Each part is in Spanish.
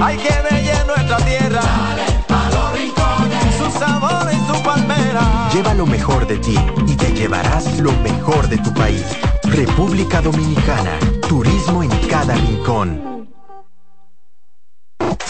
Hay que ver nuestra tierra. Dale pa los rincones. Su sabor y su palmera. Lleva lo mejor de ti y te llevarás lo mejor de tu país. República Dominicana. Turismo en cada rincón.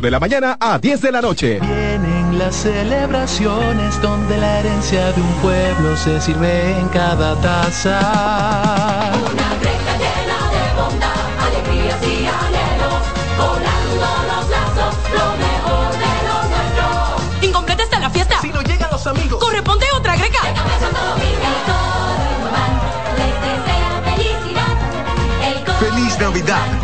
de la mañana a 10 de la noche. Vienen las celebraciones donde la herencia de un pueblo se sirve en cada taza.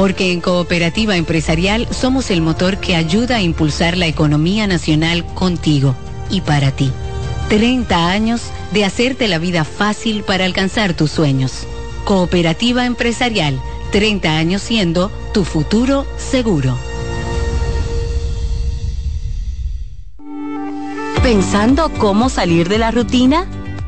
Porque en Cooperativa Empresarial somos el motor que ayuda a impulsar la economía nacional contigo y para ti. 30 años de hacerte la vida fácil para alcanzar tus sueños. Cooperativa Empresarial, 30 años siendo tu futuro seguro. ¿Pensando cómo salir de la rutina?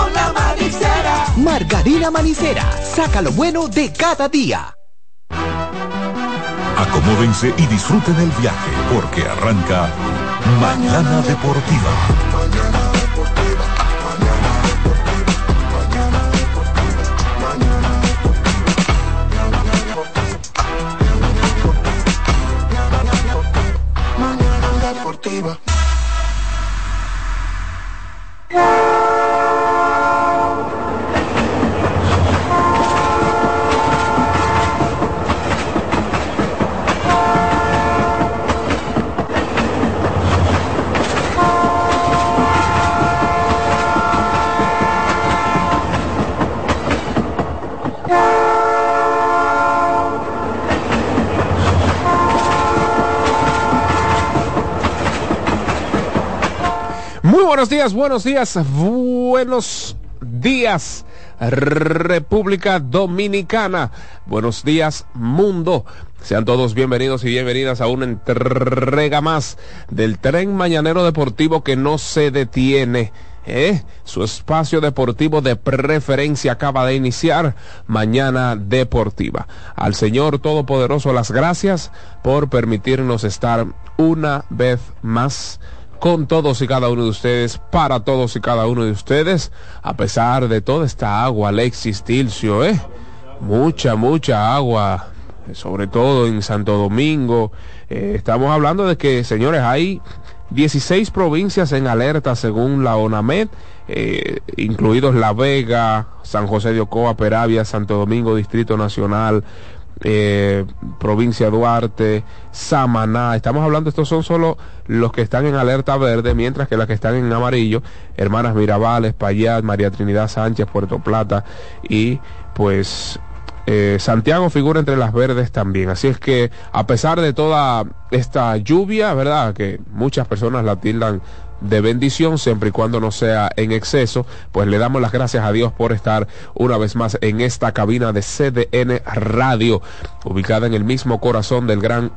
con la manicera. Margarina Manicera, saca lo bueno de cada día. Acomódense y disfruten el viaje porque arranca Mañana Deportiva. Buenos días, buenos días, buenos días, República Dominicana. Buenos días, mundo. Sean todos bienvenidos y bienvenidas a una entrega más del tren mañanero deportivo que no se detiene. ¿eh? Su espacio deportivo de preferencia acaba de iniciar Mañana Deportiva. Al Señor Todopoderoso las gracias por permitirnos estar una vez más con todos y cada uno de ustedes, para todos y cada uno de ustedes, a pesar de toda esta agua, Alexis Tilcio, ¿eh? Mucha, mucha agua, sobre todo en Santo Domingo. Eh, estamos hablando de que, señores, hay 16 provincias en alerta según la ONAMED, eh, incluidos La Vega, San José de Ocoa, Peravia, Santo Domingo, Distrito Nacional, eh, provincia Duarte, Samaná. Estamos hablando, estos son solo los que están en alerta verde, mientras que las que están en amarillo, Hermanas Mirabales, Payat, María Trinidad Sánchez, Puerto Plata y pues eh, Santiago figura entre las verdes también. Así es que a pesar de toda esta lluvia, ¿verdad? Que muchas personas la tildan de bendición siempre y cuando no sea en exceso, pues le damos las gracias a Dios por estar una vez más en esta cabina de CDN Radio, ubicada en el mismo corazón del gran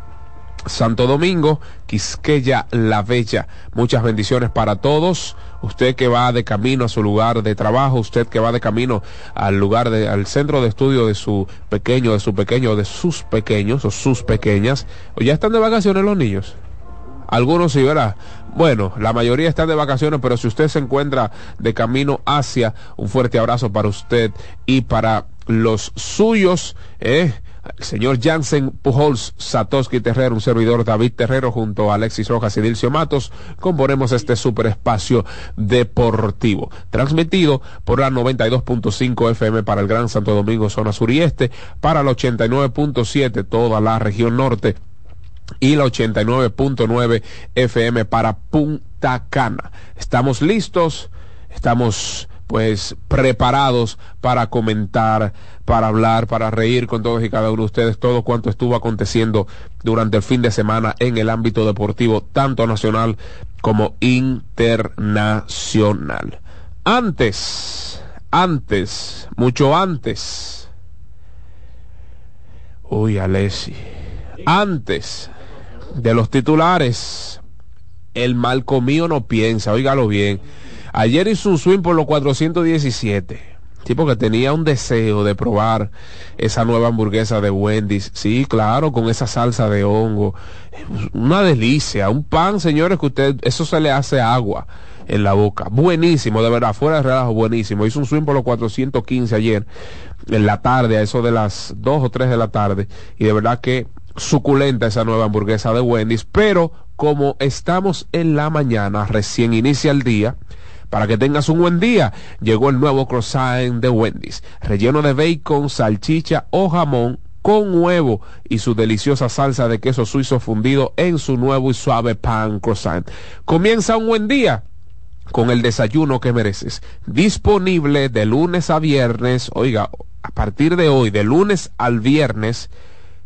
Santo Domingo, Quisqueya la Bella. Muchas bendiciones para todos. Usted que va de camino a su lugar de trabajo, usted que va de camino al lugar de, al centro de estudio de su pequeño, de su pequeño, de sus pequeños o sus pequeñas. ¿O ya están de vacaciones los niños? Algunos sí, ¿verdad? Bueno, la mayoría están de vacaciones, pero si usted se encuentra de camino hacia, un fuerte abrazo para usted y para los suyos, ¿eh? el señor Jansen Pujols, Satoshi Terrero, un servidor David Terrero junto a Alexis Rojas y Dilcio Matos, componemos este super espacio deportivo, transmitido por la 92.5 FM para el Gran Santo Domingo, zona sur y este, para la 89.7 toda la región norte y la 89.9 FM para Punta Cana. Estamos listos, estamos pues preparados para comentar, para hablar, para reír con todos y cada uno de ustedes todo cuanto estuvo aconteciendo durante el fin de semana en el ámbito deportivo, tanto nacional como internacional. Antes, antes, mucho antes. Uy, Alessi. Antes de los titulares, el mal comido no piensa, óigalo bien. Ayer hizo un swing por los 417. Tipo que tenía un deseo de probar esa nueva hamburguesa de Wendy's. Sí, claro, con esa salsa de hongo. Una delicia. Un pan, señores, que usted, eso se le hace agua en la boca. Buenísimo, de verdad, fuera de relajo, buenísimo. Hizo un swing por los 415 ayer, en la tarde, a eso de las 2 o 3 de la tarde. Y de verdad que suculenta esa nueva hamburguesa de Wendy's, pero como estamos en la mañana, recién inicia el día, para que tengas un buen día, llegó el nuevo croissant de Wendy's, relleno de bacon, salchicha o jamón con huevo y su deliciosa salsa de queso suizo fundido en su nuevo y suave pan croissant. Comienza un buen día con el desayuno que mereces. Disponible de lunes a viernes, oiga, a partir de hoy, de lunes al viernes,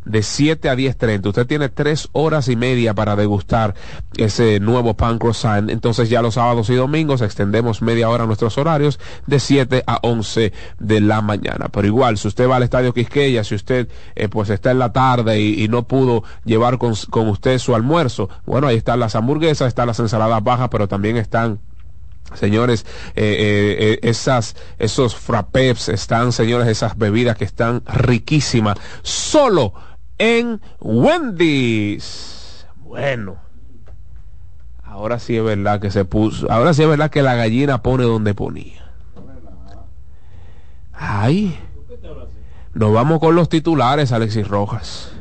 de 7 a 10.30. Usted tiene tres horas y media para degustar ese nuevo pan croissant. Entonces ya los sábados y domingos extendemos media hora nuestros horarios de 7 a 11 de la mañana. Pero igual, si usted va al Estadio Quisqueya, si usted eh, pues está en la tarde y, no pudo llevar con, con usted su almuerzo, bueno, ahí están las hamburguesas, están las ensaladas bajas, pero también están Señores, eh, eh, esas, esos frappés están, señores, esas bebidas que están riquísimas. Solo en Wendy's. Bueno. Ahora sí es verdad que se puso. Ahora sí es verdad que la gallina pone donde ponía. Ay. Nos vamos con los titulares, Alexis Rojas.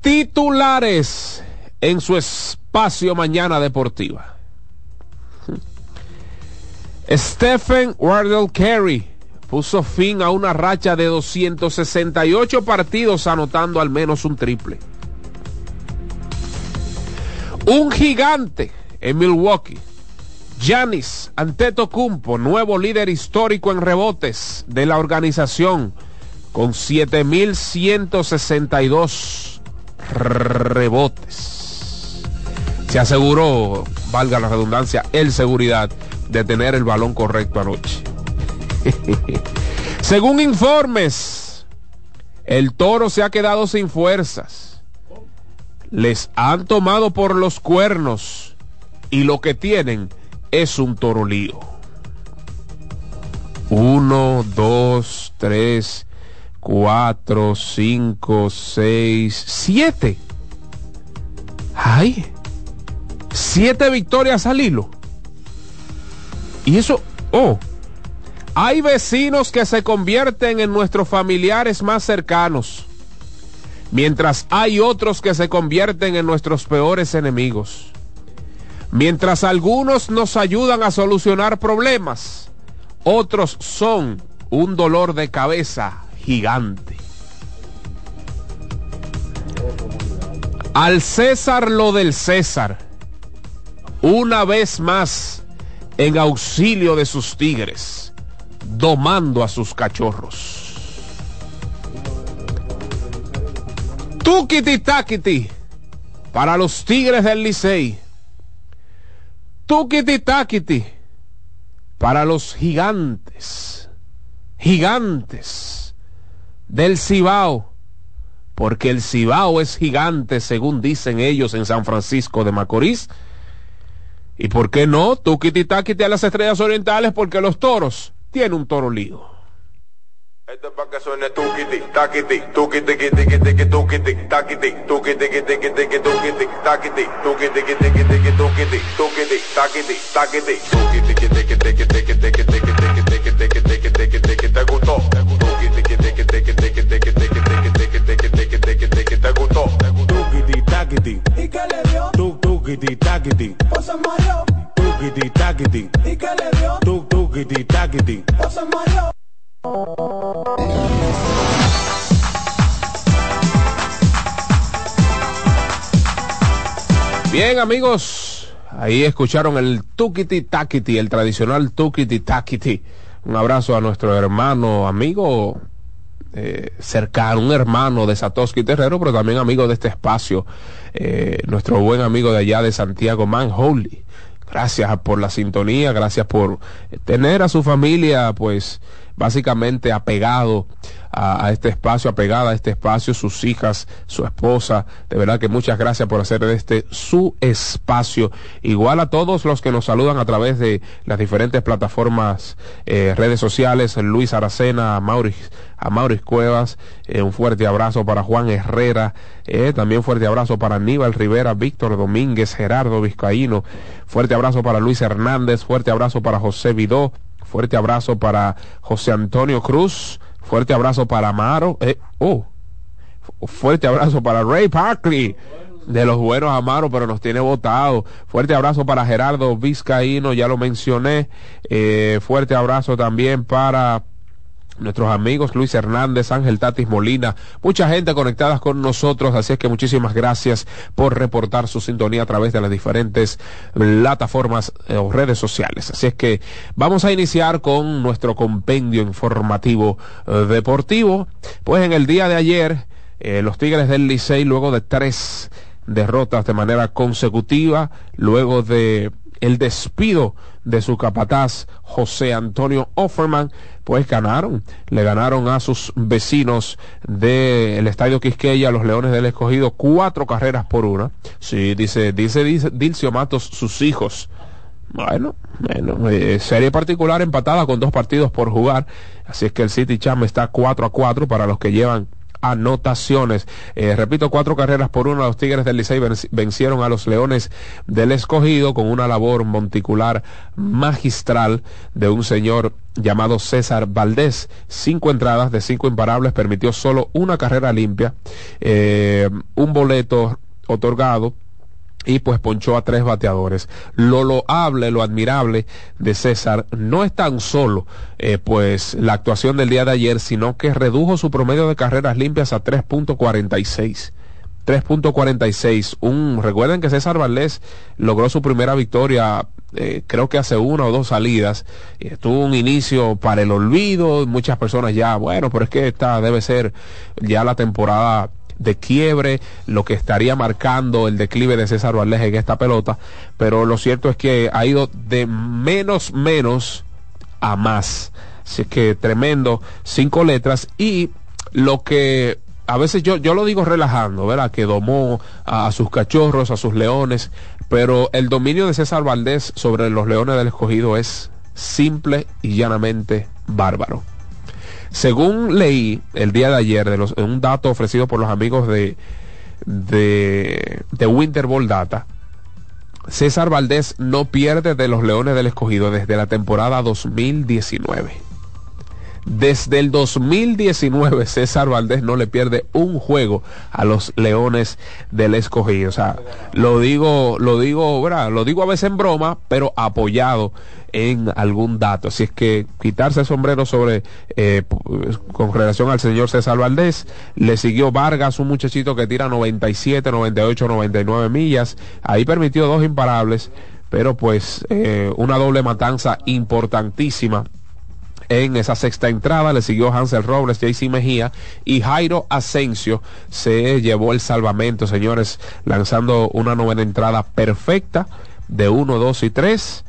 Titulares en su espacio Mañana Deportiva. Stephen Wardell Carey puso fin a una racha de 268 partidos anotando al menos un triple. Un gigante en Milwaukee. Giannis Antetokounmpo, nuevo líder histórico en rebotes de la organización con 7162 rebotes. se aseguró, valga la redundancia, el seguridad de tener el balón correcto anoche. Según informes, el toro se ha quedado sin fuerzas. Les han tomado por los cuernos y lo que tienen es un toro lío. Uno, dos, tres, cuatro, cinco, seis, siete. ¡Ay! Siete victorias al hilo. Y eso, oh, hay vecinos que se convierten en nuestros familiares más cercanos, mientras hay otros que se convierten en nuestros peores enemigos. Mientras algunos nos ayudan a solucionar problemas, otros son un dolor de cabeza gigante. Al César lo del César, una vez más en auxilio de sus tigres, domando a sus cachorros. Tukiti takiti para los tigres del Licey. Tukiti takiti para los gigantes, gigantes del Cibao, porque el Cibao es gigante según dicen ellos en San Francisco de Macorís. ¿Y por qué no? Tukiti takiti a las estrellas orientales porque los toros tienen un toro lío. Esto es para que suene tukiti, takiti, tukiti, tiki, tiki, tiki, tukiti, takiti, tukiti, tiki, tiki, tiki, tukiti, takiti, tukiti, tiki, tiki, tiki, tukiti, tukiti, takiti, takiti, tukiti, tiki, tiki, tiki, tiki, tiki, tiki, tiki, tiki, tiki, tiki, tiki, tiki, te gustó. Tukiti, tiki, tiki, tiki, tiki, tiki, tiki, tiki, tiki, tiki, tiki, tiki, tiki, te gustó. Tukiti, takiti. ¿Y qué le dio? Tuk, tukiti, takiti. O se mareó. Tukiti, takiti. ¿Y qué le dio? Bien amigos, ahí escucharon el Tukiti Takiti, el tradicional Tukiti Takiti. Un abrazo a nuestro hermano, amigo eh, cercano, un hermano de Satoshi Terrero, pero también amigo de este espacio, eh, nuestro buen amigo de allá de Santiago, Man Holy. Gracias por la sintonía, gracias por tener a su familia, pues, básicamente apegado a, a, este espacio, apegada a este espacio, sus hijas, su esposa. De verdad que muchas gracias por hacer de este su espacio. Igual a todos los que nos saludan a través de las diferentes plataformas, eh, redes sociales, Luis Aracena, a Maurice, a Maurice Cuevas, eh, un fuerte abrazo para Juan Herrera, eh, también fuerte abrazo para Aníbal Rivera, Víctor Domínguez, Gerardo Vizcaíno, fuerte abrazo para Luis Hernández, fuerte abrazo para José Vidó, fuerte abrazo para José Antonio Cruz, fuerte abrazo para Amaro, eh, oh, fuerte abrazo para Ray Parkley de los buenos Amaro, pero nos tiene votado. Fuerte abrazo para Gerardo Vizcaíno, ya lo mencioné. Eh, fuerte abrazo también para nuestros amigos Luis Hernández, Ángel Tatis Molina, mucha gente conectada con nosotros, así es que muchísimas gracias por reportar su sintonía a través de las diferentes plataformas eh, o redes sociales. Así es que vamos a iniciar con nuestro compendio informativo eh, deportivo. Pues en el día de ayer, eh, los Tigres del Licey, luego de tres derrotas de manera consecutiva, luego de el despido de su capataz José Antonio Offerman, pues ganaron, le ganaron a sus vecinos del Estadio Quisqueya, los Leones del Escogido, cuatro carreras por una. Sí, dice, dice, dice Dilcio Matos, sus hijos. Bueno, bueno eh, serie particular empatada con dos partidos por jugar, así es que el City Cham está 4 a 4 para los que llevan anotaciones. Eh, repito, cuatro carreras por uno. Los Tigres del Licey vencieron a los Leones del Escogido con una labor monticular magistral de un señor llamado César Valdés. Cinco entradas de cinco imparables, permitió solo una carrera limpia, eh, un boleto otorgado y pues ponchó a tres bateadores. Lo loable, lo admirable de César no es tan solo eh, pues la actuación del día de ayer, sino que redujo su promedio de carreras limpias a 3.46. 3.46. Un, recuerden que César Valdés logró su primera victoria, eh, creo que hace una o dos salidas. Eh, tuvo un inicio para el olvido. Muchas personas ya, bueno, pero es que esta debe ser ya la temporada de quiebre, lo que estaría marcando el declive de César Valdés en esta pelota, pero lo cierto es que ha ido de menos menos a más. Así que tremendo, cinco letras y lo que a veces yo, yo lo digo relajando, ¿verdad? Que domó a, a sus cachorros, a sus leones, pero el dominio de César Valdés sobre los leones del escogido es simple y llanamente bárbaro. Según leí el día de ayer de un dato ofrecido por los amigos de, de, de Winter Ball Data, César Valdés no pierde de los Leones del Escogido desde la temporada 2019. Desde el 2019 César Valdés no le pierde un juego a los Leones del Escogido. O sea, lo digo, lo digo, ¿verdad? lo digo a veces en broma, pero apoyado en algún dato. Así es que quitarse el sombrero sobre eh, con relación al señor César Valdés, le siguió Vargas, un muchachito que tira 97, 98, 99 millas. Ahí permitió dos imparables, pero pues eh, una doble matanza importantísima en esa sexta entrada le siguió Hansel Robles, JC Mejía y Jairo Asensio se llevó el salvamento, señores, lanzando una novena entrada perfecta de 1, 2 y 3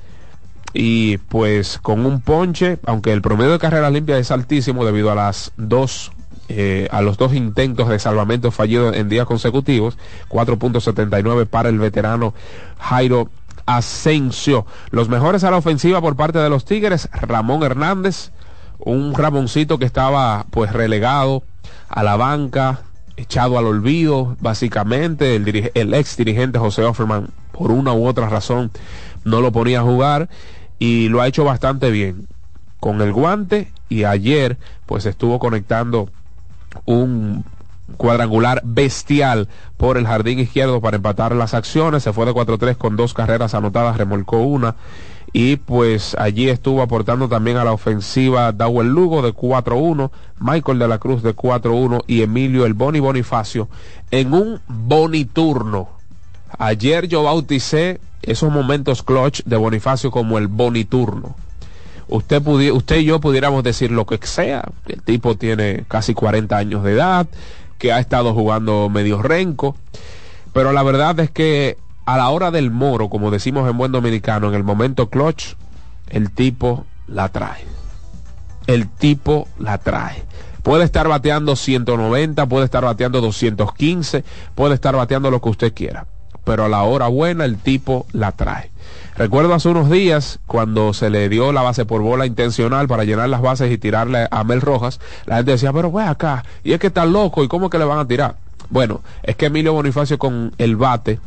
y pues con un ponche, aunque el promedio de carrera limpia es altísimo debido a las dos eh, a los dos intentos de salvamento fallidos en días consecutivos, 4.79 para el veterano Jairo Asensio. Los mejores a la ofensiva por parte de los Tigres, Ramón Hernández, un Ramoncito que estaba pues relegado a la banca, echado al olvido, básicamente, el, el ex dirigente José Offerman, por una u otra razón, no lo ponía a jugar y lo ha hecho bastante bien con el guante y ayer pues estuvo conectando un cuadrangular bestial por el jardín izquierdo para empatar las acciones. Se fue de 4-3 con dos carreras anotadas, remolcó una. Y pues allí estuvo aportando también a la ofensiva Dawel Lugo de 4-1, Michael de la Cruz de 4-1 y Emilio el Boni Bonifacio en un boniturno. Ayer yo bauticé esos momentos clutch de Bonifacio como el boniturno usted, usted y yo pudiéramos decir lo que sea. El tipo tiene casi 40 años de edad, que ha estado jugando medio renco. Pero la verdad es que a la hora del moro, como decimos en buen dominicano, en el momento clutch, el tipo la trae. El tipo la trae. Puede estar bateando 190, puede estar bateando 215, puede estar bateando lo que usted quiera. Pero a la hora buena el tipo la trae. Recuerdo hace unos días cuando se le dio la base por bola intencional para llenar las bases y tirarle a Mel Rojas, la gente decía, pero ve acá, y es que está loco, ¿y cómo que le van a tirar? Bueno, es que Emilio Bonifacio con el bate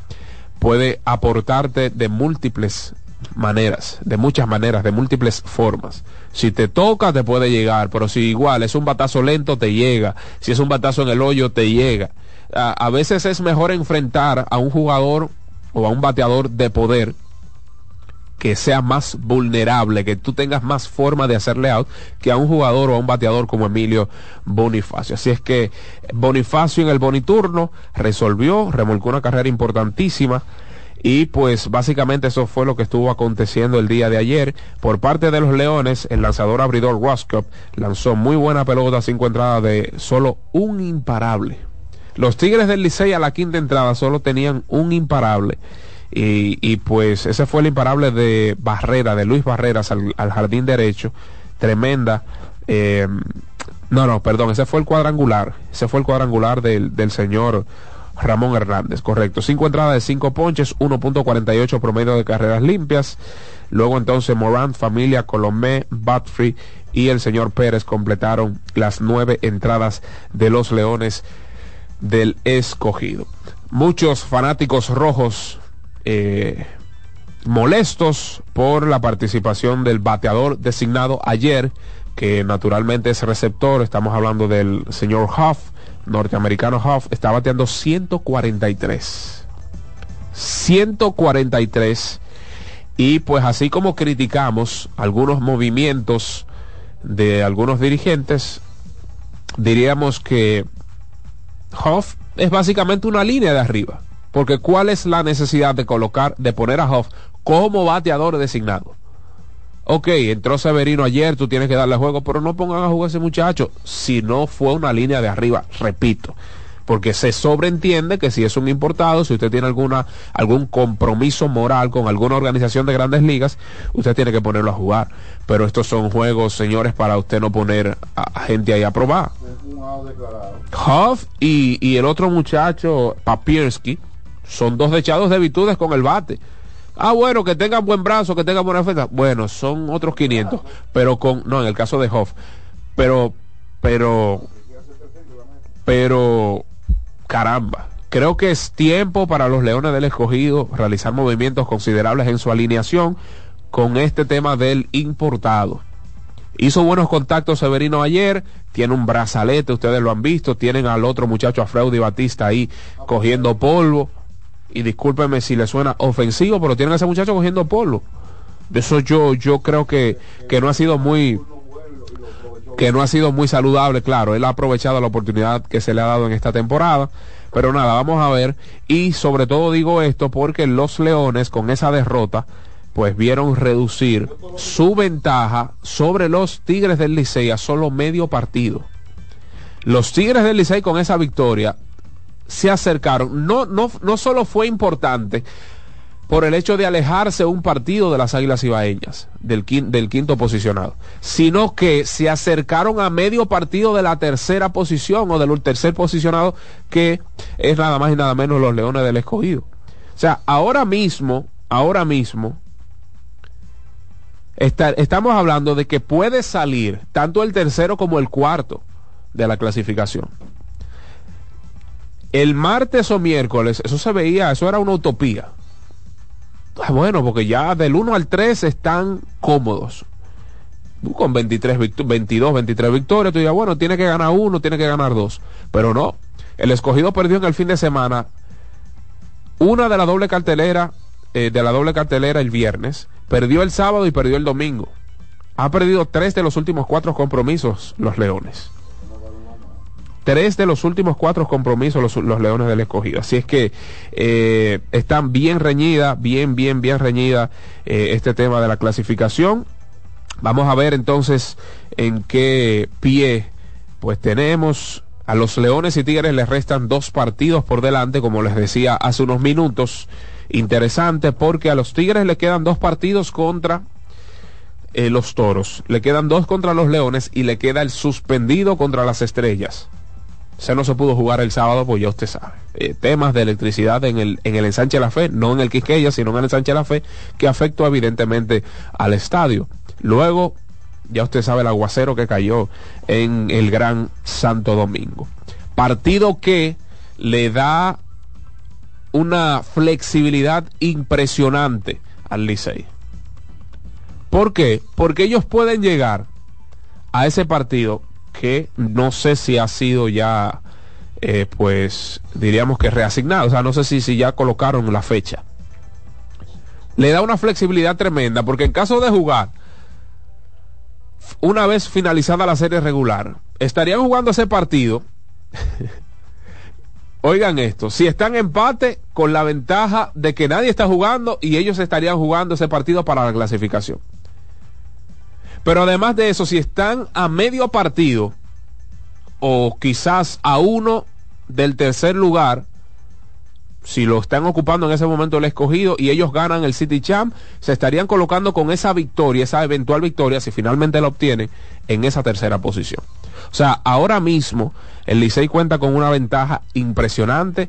puede aportarte de múltiples maneras, de muchas maneras, de múltiples formas. Si te toca, te puede llegar, pero si igual es un batazo lento, te llega. Si es un batazo en el hoyo, te llega. A, veces es mejor enfrentar a un jugador o a un bateador de poder que sea más vulnerable, que tú tengas más forma de hacerle out que a un jugador o a un bateador como Emilio Bonifacio. Así es que Bonifacio en el boniturno resolvió, remolcó una carrera importantísima y pues básicamente eso fue lo que estuvo aconteciendo el día de ayer. Por parte de los Leones, el lanzador abridor Roscoe lanzó muy buena pelota, cinco entradas de solo un imparable. Los Tigres del Licey a la quinta entrada solo tenían un imparable. Y, y pues ese fue el imparable de Barrera, de Luis Barreras al, al jardín derecho. Tremenda. eh, no, no, perdón, ese fue el cuadrangular. Ese fue el cuadrangular del, del señor Ramón Hernández, correcto. Cinco entradas de cinco ponches, 1.48 promedio de carreras limpias. Luego entonces Morant, Familia, Colomé, Batfree y el señor Pérez completaron las nueve entradas de los Leones del escogido. Muchos fanáticos rojos eh, molestos por la participación del bateador designado ayer, que naturalmente es receptor, estamos hablando del señor Huff, norteamericano Huff, está bateando 143. 143. Y pues así como criticamos algunos movimientos de algunos dirigentes, diríamos que Huff es básicamente una línea de arriba. Porque ¿cuál es la necesidad de colocar, de poner a Huff como bateador designado? Ok, entró Severino ayer, tú tienes que darle juego, pero no pongan a jugar ese muchacho si no fue una línea de arriba, repito. Porque se sobreentiende que si es un importado, si usted tiene alguna algún compromiso moral con alguna organización de grandes ligas, usted tiene que ponerlo a jugar. Pero estos son juegos, señores, para usted no poner a, gente ahí a probar. Huff y, y el otro muchacho, Papierski, son dos dechados de virtudes con el bate. Ah, bueno, que tengan buen brazo, que tengan buena defensa. Bueno, son otros 500, pero con, no, en el caso de Hoff. Pero, pero, pero, caramba. Creo que es tiempo para los Leones del Escogido realizar movimientos considerables en su alineación con este tema del importado. Hizo buenos contactos Severino ayer, tiene un brazalete, ustedes lo han visto, tienen al otro muchacho, a Freudi Batista ahí cogiendo polvo. Y discúlpeme si le suena ofensivo, pero tienen a ese muchacho cogiendo polvo. De eso yo, yo creo que, que no ha sido muy, que no ha sido muy saludable, claro. Él ha aprovechado la oportunidad que se le ha dado en esta temporada. Pero nada, vamos a ver. Y sobre todo digo esto porque los Leones con esa derrota pues vieron reducir su ventaja sobre los Tigres del Licey a solo medio partido. Los Tigres del Licey con esa victoria se acercaron. No, no, no solo fue importante por el hecho de alejarse un partido de las Águilas Ibaeñas, del, quin- del quinto posicionado, sino que se acercaron a medio partido de la tercera posición o del tercer posicionado, que es nada más y nada menos los Leones del Escogido. O sea, ahora mismo, ahora mismo, está- estamos hablando de que puede salir tanto el tercero como el cuarto de la clasificación. El martes o miércoles, eso se veía, eso era una utopía. Ah, Bueno, porque ya del 1 al 3 están cómodos. Con 23, victo- 22, 23 victorias, tú dirías, bueno, tiene que ganar uno, tiene que ganar dos. Pero no, el escogido perdió en el fin de semana una de la doble cartelera, eh, de la doble cartelera el viernes, perdió el sábado y perdió el domingo. Ha perdido tres de los últimos cuatro compromisos los Leones. Tres de los últimos cuatro compromisos los, Leones del Escogido. Así es que eh, están bien reñida, bien, bien, bien reñida eh, este tema de la clasificación. Vamos a ver entonces en qué pie pues tenemos a los Leones y Tigres les restan dos partidos por delante, como les decía hace unos minutos. Interesante porque a los Tigres le quedan dos partidos contra eh, los Toros, le quedan dos contra los Leones y le queda el suspendido contra las Estrellas. Se no se pudo jugar el sábado, pues ya usted sabe. Eh, temas de electricidad en el, en el ensanche de la fe, no en el Quisqueya, sino en el ensanche de la fe, que afectó evidentemente al estadio. Luego, ya usted sabe el aguacero que cayó en el Gran Santo Domingo. Partido que le da una flexibilidad impresionante al Licey. ¿Por qué? Porque ellos pueden llegar a ese partido que no sé si ha sido ya, eh, pues, diríamos que reasignado. O sea, no sé si, si ya colocaron la fecha. Le da una flexibilidad tremenda porque en caso de jugar, una vez finalizada la serie regular, estarían jugando ese partido. Oigan esto, si están empate con la ventaja de que nadie está jugando y ellos estarían jugando ese partido para la clasificación. Pero además de eso, si están a medio partido o quizás a uno del tercer lugar, si lo están ocupando en ese momento el escogido y ellos ganan el City Champ, se estarían colocando con esa victoria, esa eventual victoria, si finalmente la obtienen, en esa tercera posición. O sea, ahora mismo el Licey cuenta con una ventaja impresionante,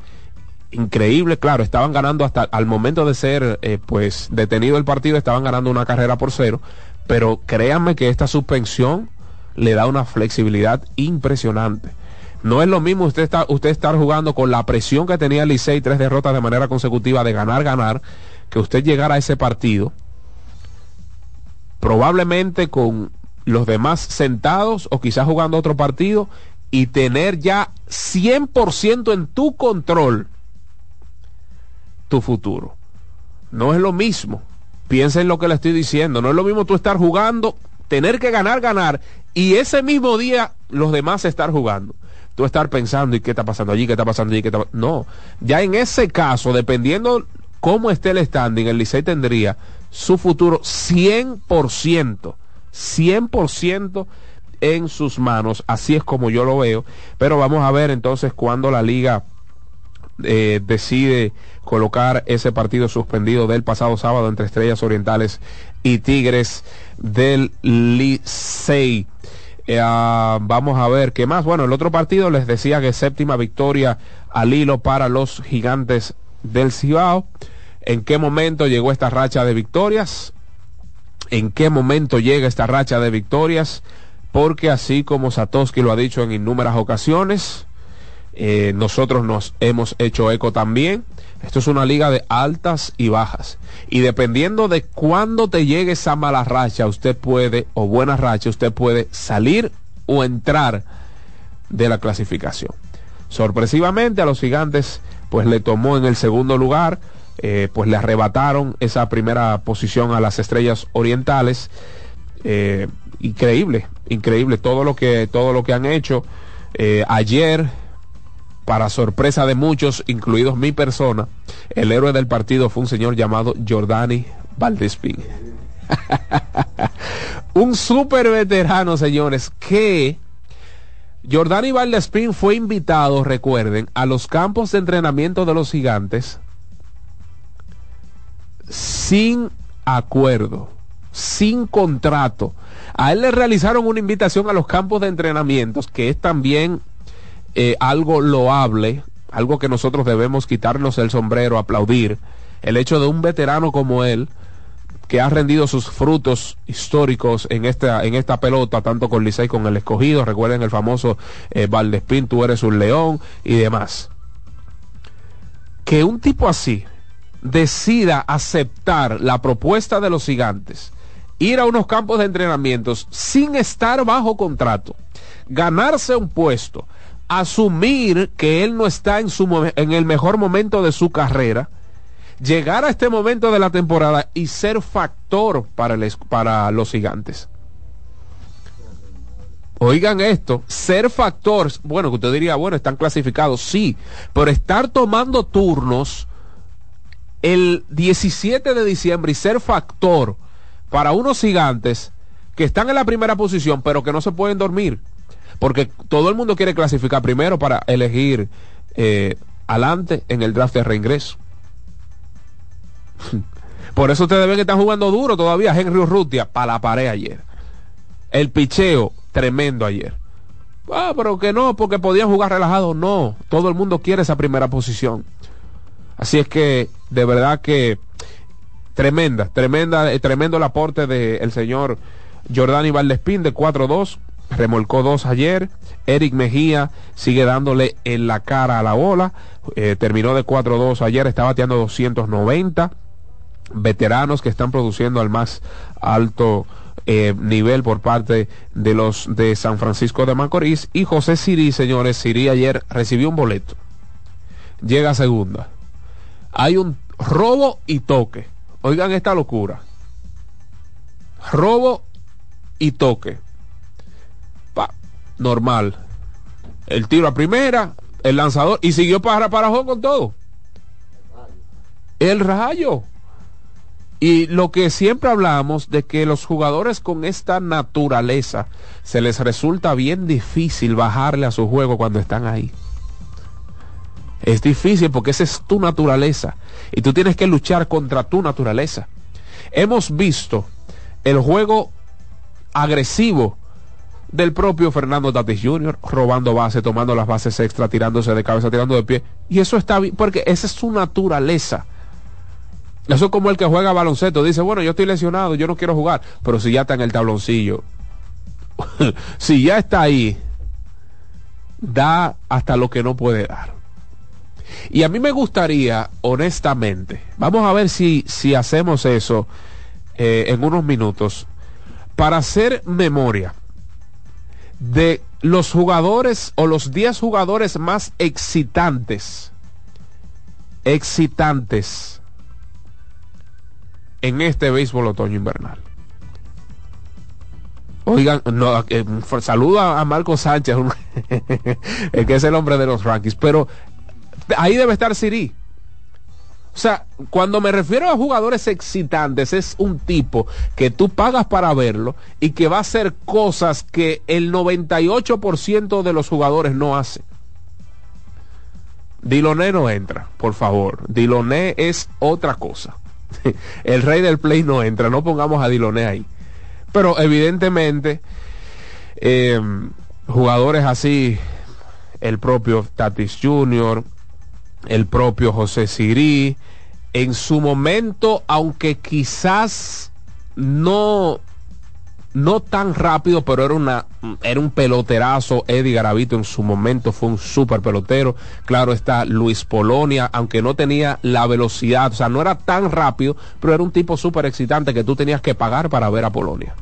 increíble, claro, estaban ganando hasta al momento de ser eh, pues detenido el partido, estaban ganando una carrera por cero, pero créanme que esta suspensión le da una flexibilidad impresionante. No es lo mismo usted, usted estar jugando con la presión que tenía Licey, tres derrotas de manera consecutiva de ganar, ganar, que usted llegara a ese partido, probablemente con los demás sentados o quizás jugando otro partido y tener ya 100% en tu control tu futuro. No es lo mismo. Piensa en lo que le estoy diciendo. No es lo mismo tú estar jugando, tener que ganar, ganar y ese mismo día los demás estar jugando. Tú estar pensando, ¿y qué está pasando allí? ¿Qué está pasando allí? ¿Qué está... No, ya en ese caso, dependiendo cómo esté el standing, el Licey tendría su futuro 100%, 100% en sus manos, así es como yo lo veo, pero vamos a ver entonces cuando la liga eh, decide colocar ese partido suspendido del pasado sábado entre Estrellas Orientales y Tigres del Licey. Eh, ah, vamos a ver qué más. Bueno, el otro partido les decía que séptima victoria al hilo para los gigantes del Cibao. ¿En qué momento llegó esta racha de victorias? ¿En qué momento llega esta racha de victorias? Porque así como Satoshi lo ha dicho en innumerables ocasiones, eh, nosotros nos hemos hecho eco también. Esto es una liga de altas y bajas. Y dependiendo de cuándo te llegue esa mala racha, usted puede, o buena racha, usted puede salir o entrar de la clasificación. Sorpresivamente a los gigantes, pues le tomó en el segundo lugar, eh, pues le arrebataron esa primera posición a las estrellas orientales. Eh, increíble, increíble todo lo que, todo lo que han hecho. ayer para sorpresa de muchos, incluidos mi persona, el héroe del partido fue un señor llamado Jordani Valdespín. un super veterano, señores, que Jordani Valdespín fue invitado, recuerden, a los campos de entrenamiento de los gigantes sin acuerdo, sin contrato. A él le realizaron una invitación a los campos de entrenamientos, que es también eh, algo loable, algo que nosotros debemos quitarnos el sombrero, aplaudir, el hecho de un veterano como él, que ha rendido sus frutos históricos en esta, en esta pelota, tanto con Licey con el escogido, recuerden el famoso eh, Valdespín, tú eres un león y demás. Que un tipo así decida aceptar la propuesta de los gigantes, ir a unos campos de entrenamientos sin estar bajo contrato, ganarse un puesto, asumir que él no está en, su, en el mejor momento de su carrera, llegar a este momento de la temporada y ser factor para, el, para los gigantes. Oigan esto, ser factor, bueno, que usted diría, bueno, están clasificados, sí, pero estar tomando turnos el 17 de diciembre y ser factor para unos gigantes que están en la primera posición, pero que no se pueden dormir porque todo el mundo quiere clasificar primero para elegir eh, adelante en el draft de reingreso. Por eso ustedes ven que están jugando duro todavía Henry Urrutia para la pared ayer. El picheo tremendo ayer. Ah, pero que no, porque podían jugar relajado. No, todo el mundo quiere esa primera posición. Así es que, de verdad que tremenda, tremenda, eh, tremendo el aporte del señor Jordani Valdespín de 4-2 remolcó dos ayer. Eric Mejía sigue dándole en la cara a la bola. Eh, terminó de 4-2 ayer, está bateando 290. Veteranos que están produciendo al más alto eh, nivel por parte de los de San Francisco de Macorís. Y José Siri, señores, Siri ayer recibió un boleto. Llega a segunda. Hay un robo y toque. Oigan esta locura. Robo y toque normal. El tiro a primera, el lanzador, y siguió para, para con todo. El rayo. Y lo que siempre hablamos de que los jugadores con esta naturaleza se les resulta bien difícil bajarle a su juego cuando están ahí. Es difícil porque esa es tu naturaleza y tú tienes que luchar contra tu naturaleza. Hemos visto el juego agresivo del propio Fernando Tatis Jr., robando base, tomando las bases extra, tirándose de cabeza, tirando de pie. Y eso está bien, porque esa es su naturaleza. Eso es como el que juega baloncesto. Dice, bueno, yo estoy lesionado, yo no quiero jugar. Pero si ya está en el tabloncillo, si ya está ahí, da hasta lo que no puede dar. Y a mí me gustaría, honestamente, vamos a ver si, si hacemos eso eh, en unos minutos, para hacer memoria de los jugadores o los 10 jugadores más excitantes, excitantes en este béisbol otoño invernal. Oigan, no, eh, saludo a, Marco Sánchez, que es el hombre de los rankings, pero ahí debe estar Siri. O sea, cuando me refiero a jugadores excitantes, es un tipo que tú pagas para verlo y que va a hacer cosas que el 98% de los jugadores no hacen. Diloné no entra, por favor. Diloné es otra cosa. El rey del play no entra, no pongamos a Diloné ahí. Pero evidentemente, eh, jugadores así, el propio Tatis Jr., el propio José Sirí, en su momento, aunque quizás no no tan rápido, pero era una era un peloterazo. Eddie Garavito en su momento fue un super pelotero. Claro está Luis Polonia, aunque no tenía la velocidad, o sea, no era tan rápido, pero era un tipo súper excitante que tú tenías que pagar para ver a Polonia.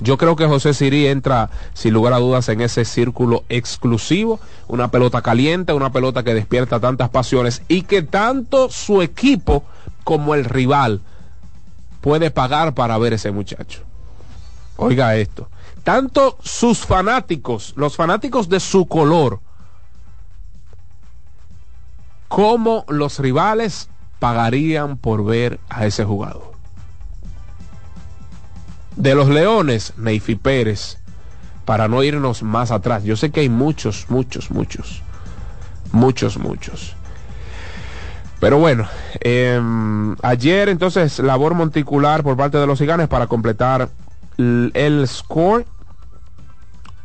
Yo creo que José Siri entra, sin lugar a dudas, en ese círculo exclusivo, una pelota caliente, una pelota que despierta tantas pasiones y que tanto su equipo como el rival puede pagar para ver ese muchacho. Oiga esto, tanto sus fanáticos, los fanáticos de su color, como los rivales pagarían por ver a ese jugador. De los Leones, Neyfi Pérez, para no irnos más atrás. Yo sé que hay muchos, muchos, muchos, muchos, muchos. Pero bueno, eh, ayer entonces labor monticular por parte de los gigantes para completar el score.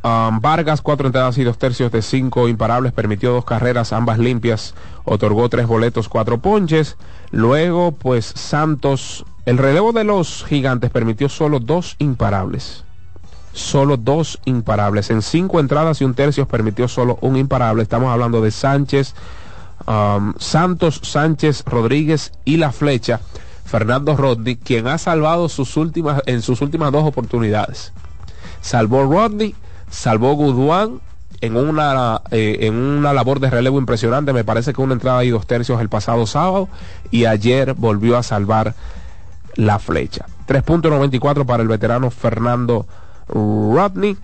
Um, Vargas, cuatro entradas y dos tercios de cinco imparables, permitió dos carreras, ambas limpias, otorgó tres boletos, cuatro ponches. Luego, pues Santos el relevo de los gigantes permitió solo dos imparables. Solo dos imparables. En cinco entradas y un tercio permitió solo un imparable. Estamos hablando de Sánchez, um, Santos, Sánchez, Rodríguez y la flecha. Fernando Rodney, quien ha salvado sus últimas, en sus últimas dos oportunidades. Salvó Rodney, salvó Guduán en una, eh, en una labor de relevo impresionante. Me parece que una entrada y dos tercios el pasado sábado. Y ayer volvió a salvar la flecha. 3.94 para el veterano Fernando Rodney.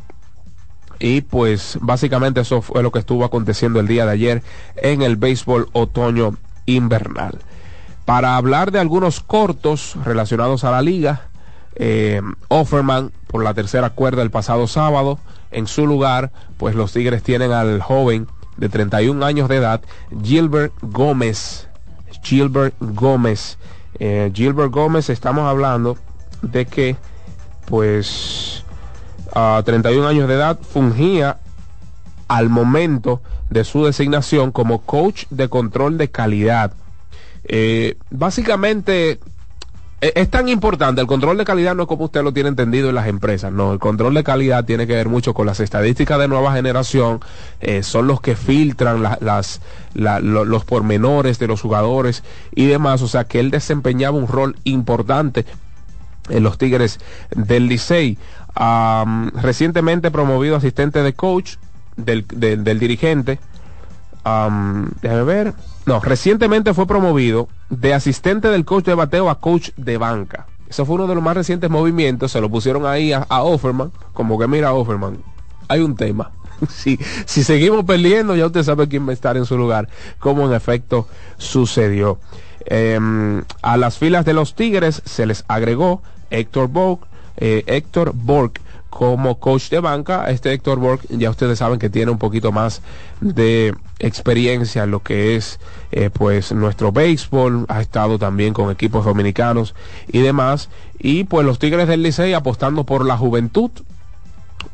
Y pues básicamente eso fue lo que estuvo aconteciendo el día de ayer en el béisbol otoño invernal. Para hablar de algunos cortos relacionados a la liga, eh, Offerman por la tercera cuerda el pasado sábado. En su lugar, pues los Tigres tienen al joven de 31 años de edad, Gilbert Gómez. Gilbert Gómez eh, Gilbert Gómez, estamos hablando de que, pues, a 31 años de edad, fungía al momento de su designación como coach de control de calidad. Eh, básicamente, es tan importante, el control de calidad no es como usted lo tiene entendido en las empresas, no, el control de calidad tiene que ver mucho con las estadísticas de nueva generación, eh, son los que filtran las, los pormenores de los jugadores y demás, o sea que él desempeñaba un rol importante en los Tigres del Licey. recientemente promovido asistente de coach del, dirigente, déjame ver, no, recientemente fue promovido de asistente del coach de bateo a coach de banca. Eso fue uno de los más recientes movimientos. Se lo pusieron ahí a, Offerman. Como que mira, Offerman, hay un tema. si, si seguimos perdiendo, ya usted sabe quién va a estar en su lugar. Como en efecto sucedió. Em, a las filas de los Tigres se les agregó Héctor Borg, eh, Héctor Borg como coach de banca. Este Héctor Borg ya ustedes saben que tiene un poquito más de experiencia en lo que es eh, pues nuestro béisbol, ha estado también con equipos dominicanos y demás. Y pues los Tigres del Licey apostando por la juventud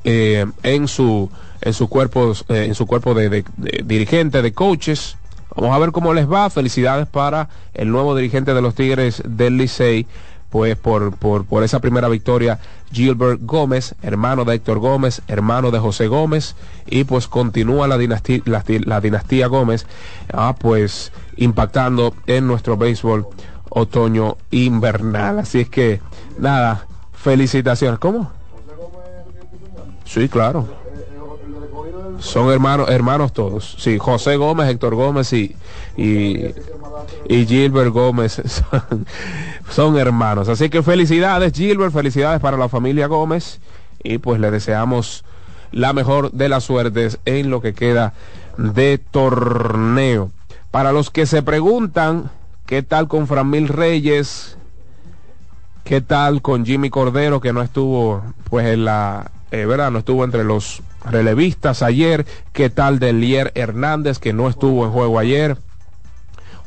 eh, en su en su cuerpo eh, en su cuerpo de, de, dirigente de coaches. Vamos a ver cómo les va. Felicidades para el nuevo dirigente de los Tigres del Licey pues por, por, por, esa primera victoria Gilbert Gómez, hermano de Héctor Gómez, hermano de José Gómez, y pues continúa la dinastía, la, dinastía Gómez, ah, pues impactando en nuestro béisbol otoño invernal. Así es que, nada, felicitaciones. ¿Cómo? Sí, claro. Son hermanos, hermanos todos. Sí, José Gómez, Héctor Gómez y, y Gilbert Gómez son, hermanos. Así que felicidades Gilbert, felicidades para la familia Gómez y pues le deseamos la mejor de las suertes en lo que queda de torneo. Para los que se preguntan ¿Qué tal con Framil Reyes? ¿Qué tal con Jimmy Cordero que no estuvo pues en la eh, verdad no estuvo entre los relevistas ayer? ¿Qué tal de Lier Hernández que no estuvo en juego ayer?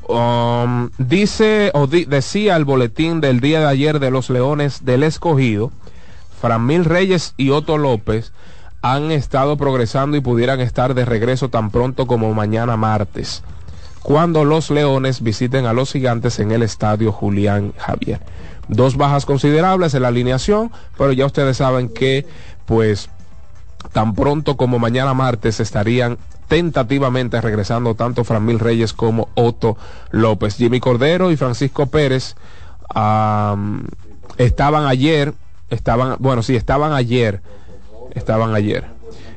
Um, dice o decía el boletín del día de ayer de los Leones del Escogido, Framil Reyes y Otto López han estado progresando y pudieran estar de regreso tan pronto como mañana martes, cuando los Leones visiten a los Gigantes en el estadio Julián Javier. Dos bajas considerables en la alineación, pero ya ustedes saben que pues tan pronto como mañana martes estarían tentativamente regresando tanto Framil Reyes como Otto López. Jimmy Cordero y Francisco Pérez estaban ayer, estaban, bueno, sí, estaban ayer, estaban ayer,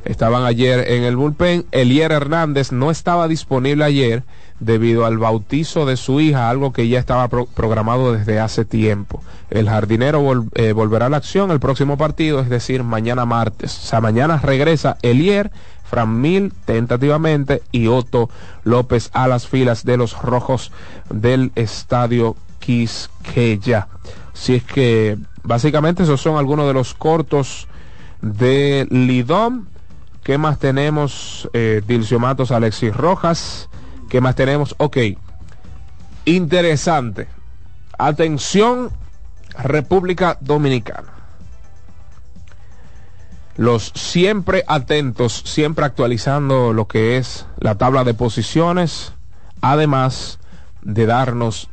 estaban ayer en el bullpen. Elier Hernández no estaba disponible ayer debido al bautizo de su hija, algo que ya estaba pro- programado desde hace tiempo. El jardinero eh, volverá a la acción el próximo partido, es decir, mañana martes. O sea, mañana regresa Elier, Fran Mil tentativamente y Otto López a las filas de los rojos del estadio Quisqueya. Si es que básicamente esos son algunos de los cortos de Lidom. ¿Qué más tenemos? Eh, Dilcio Matos, Alexis Rojas. ¿Qué más tenemos? Ok. Interesante. Atención, República Dominicana. Los siempre atentos, siempre actualizando lo que es la tabla de posiciones, además de darnos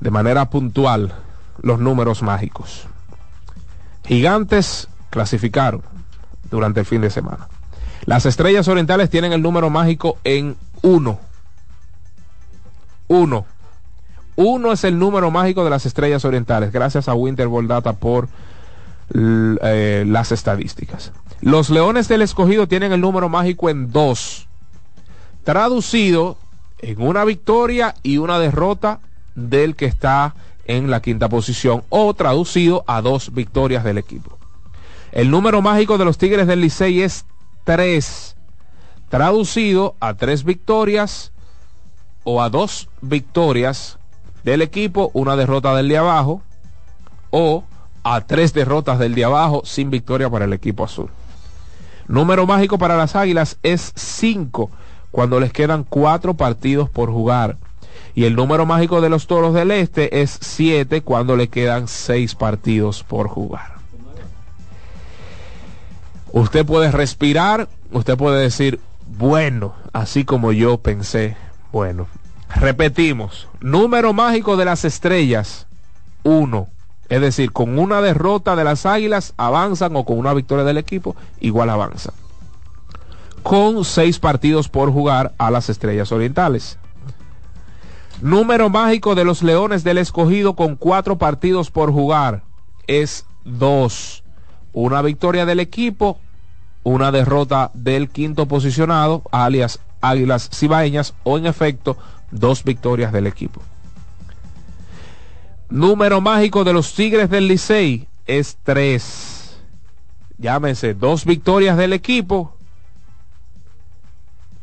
de manera puntual los números mágicos. Gigantes clasificaron durante el fin de semana. Las estrellas orientales tienen el número mágico en 1. 1. 1 es el número mágico de las estrellas orientales, gracias a Winter Ball Data por eh, las estadísticas. Los leones del escogido tienen el número mágico en 2. Traducido en una victoria y una derrota del que está en la quinta posición o traducido a dos victorias del equipo. El número mágico de los Tigres del Licey es 3, traducido a tres victorias o a dos victorias del equipo, una derrota del de abajo, o a tres derrotas del de abajo sin victoria para el equipo azul. Número mágico para las Águilas es 5 cuando les quedan cuatro partidos por jugar. Y el número mágico de los Toros del Este es 7 cuando le quedan seis partidos por jugar. Usted puede respirar, usted puede decir, bueno, así como yo pensé, bueno. Repetimos, número mágico de las estrellas, 1. Es decir, con una derrota de las águilas avanzan o con una victoria del equipo, igual avanzan. Con seis partidos por jugar a las estrellas orientales. Número mágico de los Leones del Escogido con cuatro partidos por jugar es 2. Una victoria del equipo, una derrota del quinto posicionado, alias Águilas Cibaeñas, o en efecto, dos victorias del equipo. Número mágico de los Tigres del Licey es 3. Llámese, dos victorias del equipo,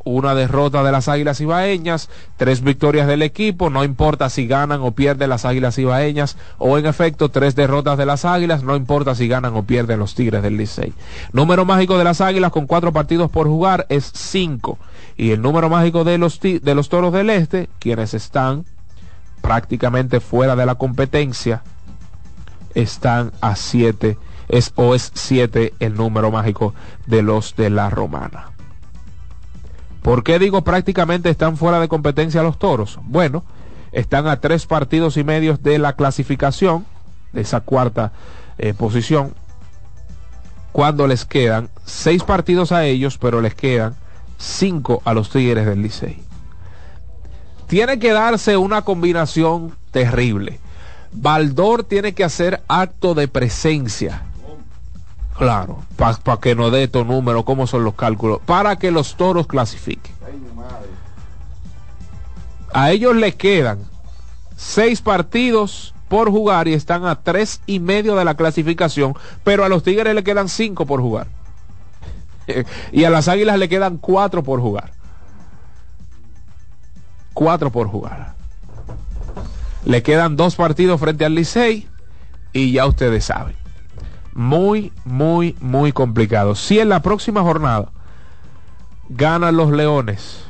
una derrota de las Águilas Ibaeñas, tres victorias del equipo, no importa si ganan o pierden las Águilas Ibaeñas, o en efecto tres derrotas de las Águilas, no importa si ganan o pierden los Tigres del Licey. Número mágico de las Águilas con cuatro partidos por jugar es 5. Y el número mágico de los, de los Toros del Este, quienes están prácticamente fuera de la competencia, están a 7, es, o es 7 el número mágico de los de la Romana. ¿Por qué digo prácticamente están fuera de competencia los toros? Bueno, están a tres partidos y medios de la clasificación, de esa cuarta eh, posición, cuando les quedan seis partidos a ellos, pero les quedan cinco a los Tigres del Licey. Tiene que darse una combinación terrible. Baldor tiene que hacer acto de presencia. Claro, para que nos dé estos números, cómo son los cálculos, para que los toros clasifiquen. A ellos les quedan seis partidos por jugar y están a tres y medio de la clasificación, pero a los Tigres le quedan cinco por jugar. Y a las Águilas le quedan cuatro por jugar. Cuatro por jugar. Le quedan dos partidos frente al Licey y ya ustedes saben. Muy, muy, muy complicado. Si en la próxima jornada ganan los Leones,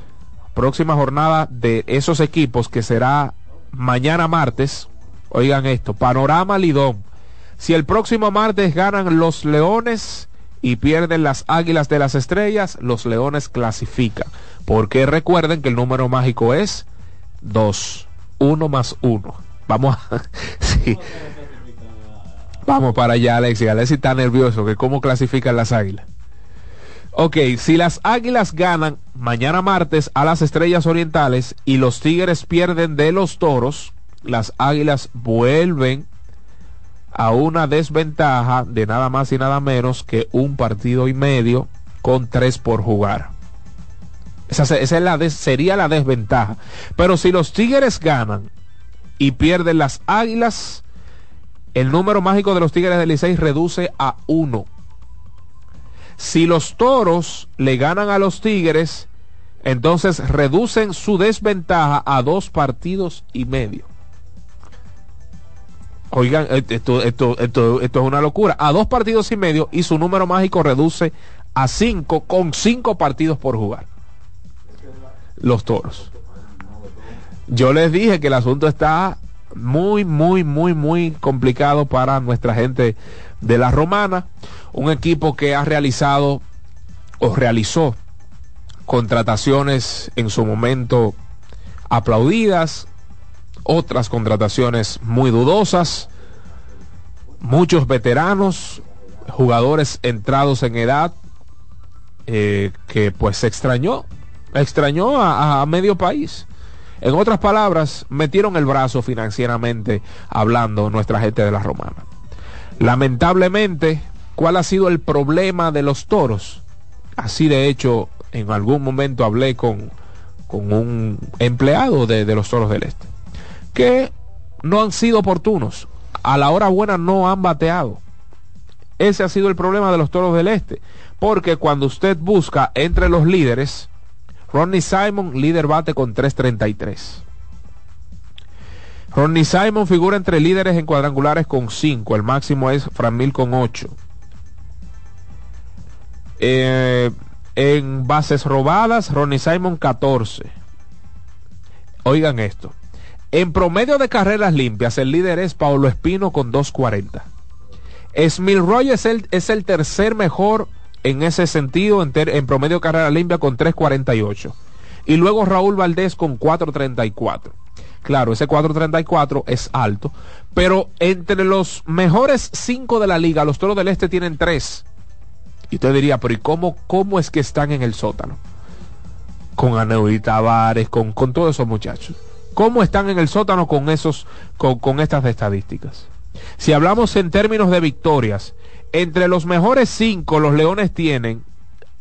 próxima jornada de esos equipos que será mañana martes, oigan esto, panorama Lidón. Si el próximo martes ganan los Leones y pierden las Águilas de las Estrellas, los Leones clasifican. Porque recuerden que el número mágico es 2, 1 más 1. Vamos a... sí. Vamos para allá, Alexi. Alexi está nervioso, que cómo clasifican las Águilas. Ok, si las Águilas ganan mañana martes a las Estrellas Orientales y los Tigres pierden de los Toros, las Águilas vuelven a una desventaja de nada más y nada menos que un partido y medio con tres por jugar. Esa, esa es la des- sería la desventaja. Pero si los Tigres ganan y pierden las Águilas, el número mágico de los Tigres del Licey reduce a uno. Si los Toros le ganan a los Tigres, entonces reducen su desventaja a dos partidos y medio. Oigan, eh, esto, esto, esto, esto es una locura. A dos partidos y medio y su número mágico reduce a cinco con cinco partidos por jugar. Los toros. Yo les dije que el asunto está muy, muy, muy, muy complicado para nuestra gente de la Romana. Un equipo que ha realizado o realizó contrataciones en su momento aplaudidas, otras contrataciones muy dudosas, muchos veteranos, jugadores entrados en edad, eh, que pues extrañó, extrañó a, a medio país. En otras palabras, metieron el brazo financieramente hablando nuestra gente de la romana. Lamentablemente, ¿cuál ha sido el problema de los toros? Así de hecho, en algún momento hablé con, con un empleado de, de los toros del este que no han sido oportunos. A la hora buena no han bateado. Ese ha sido el problema de los toros del este. Porque cuando usted busca entre los líderes, Ronnie Simon, líder bate con 3.33. Ronnie Simon figura entre líderes en cuadrangulares con 5. El máximo es Framil con 8. Eh, en bases robadas, Ronnie Simon 14. Oigan esto. En promedio de carreras limpias, el líder es Paulo Espino con 2.40. Smil Roy es el, es el tercer mejor en ese sentido en, ter- en promedio de carrera limpia con 3.48. Y luego Raúl Valdés con 4.34. Claro, ese 4.34 es alto. Pero entre los mejores 5 de la liga, los Toros del Este tienen 3. Y usted diría, pero ¿y cómo, cómo es que están en el sótano? Con Aneudi Tavares, con, con todos esos muchachos. ¿Cómo están en el sótano con esos, con, estas estadísticas? Si hablamos en términos de victorias, entre los mejores cinco los Leones tienen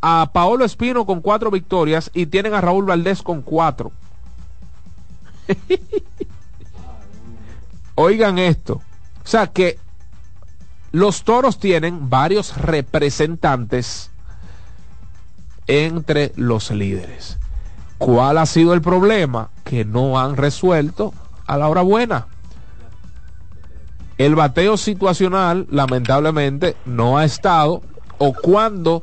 a Paolo Espino con cuatro victorias y tienen a Raúl Valdés con cuatro. Oigan esto. O sea que los toros tienen varios representantes entre los líderes. ¿Cuál ha sido el problema? Que no han resuelto a la hora buena. El bateo situacional, lamentablemente, no ha estado, o cuando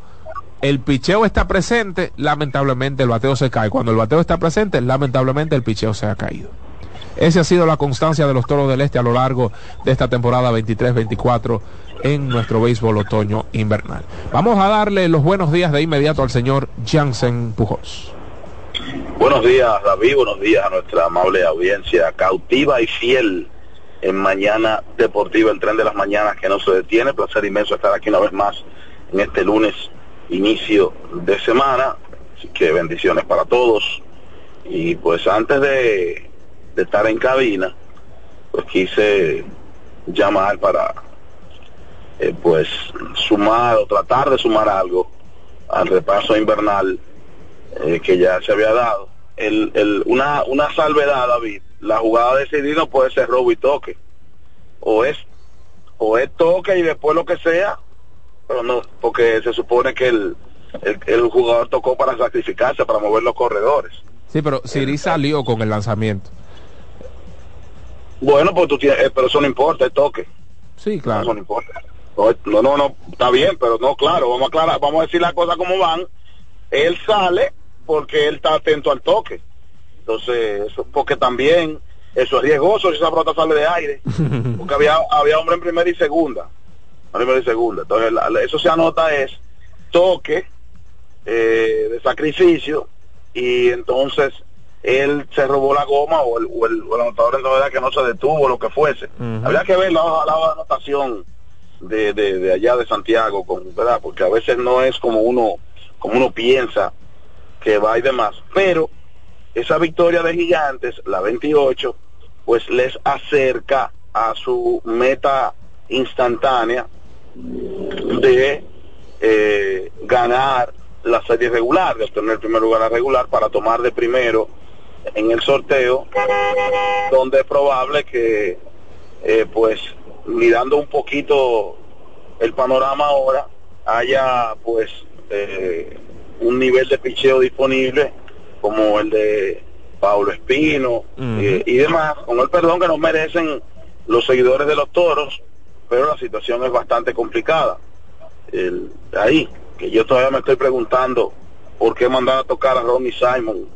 el picheo está presente, lamentablemente el bateo se cae. Cuando el bateo está presente, lamentablemente el picheo se ha caído. Esa ha sido la constancia de los toros del este a lo largo de esta temporada 23-24 en nuestro béisbol otoño invernal. Vamos a darle los buenos días de inmediato al señor Jansen Pujols. Buenos días, David. Buenos días a nuestra amable audiencia cautiva y fiel en Mañana Deportiva, el tren de las mañanas que no se detiene. Placer inmenso estar aquí una vez más en este lunes, inicio de semana. Así que bendiciones para todos. Y pues antes de, estar en cabina, pues quise llamar para eh, pues sumar o tratar de sumar algo al repaso invernal eh, que ya se había dado. El, el, una, una salvedad, David, la jugada decidida puede ser robo y toque. O es, o es toque y después lo que sea, pero no, porque se supone que el, el, el jugador tocó para sacrificarse, para mover los corredores. Sí, pero Siri salió con el lanzamiento. Bueno, pues tú tienes, eh, pero eso no importa, el toque. Sí, Eso claro. no importa. No, no, no, no, está bien, pero no, claro, vamos a aclarar, vamos a decir las cosas como van. Él sale porque él está atento al toque. Entonces, eso, porque también eso es riesgoso si esa pelota sale de aire. Porque había, había hombre en primera y segunda. Primera y segunda. Entonces, la- eso se anota es toque eh, de sacrificio y entonces él se robó la goma o el, o el, o el anotador en realidad que no se detuvo lo que fuese. Ujú. Habría que ver la, hoja- la hoja de anotación de, de, de allá de Santiago, con, ¿verdad? Porque a veces no es como uno, como uno piensa que va y demás. Pero esa victoria de Gigantes, la 28, pues les acerca a su meta instantánea de eh, ganar la serie regular, de obtener el primer lugar a la regular para tomar de primero en el sorteo, donde es probable que, eh, pues, mirando un poquito el panorama ahora, haya, pues, eh, un nivel de picheo disponible como el de Pablo Espino eh, y demás, con el perdón que nos merecen los seguidores de los toros, pero la situación es bastante complicada. El- ahí, que yo todavía me estoy preguntando por qué mandar a tocar a Ronnie Simon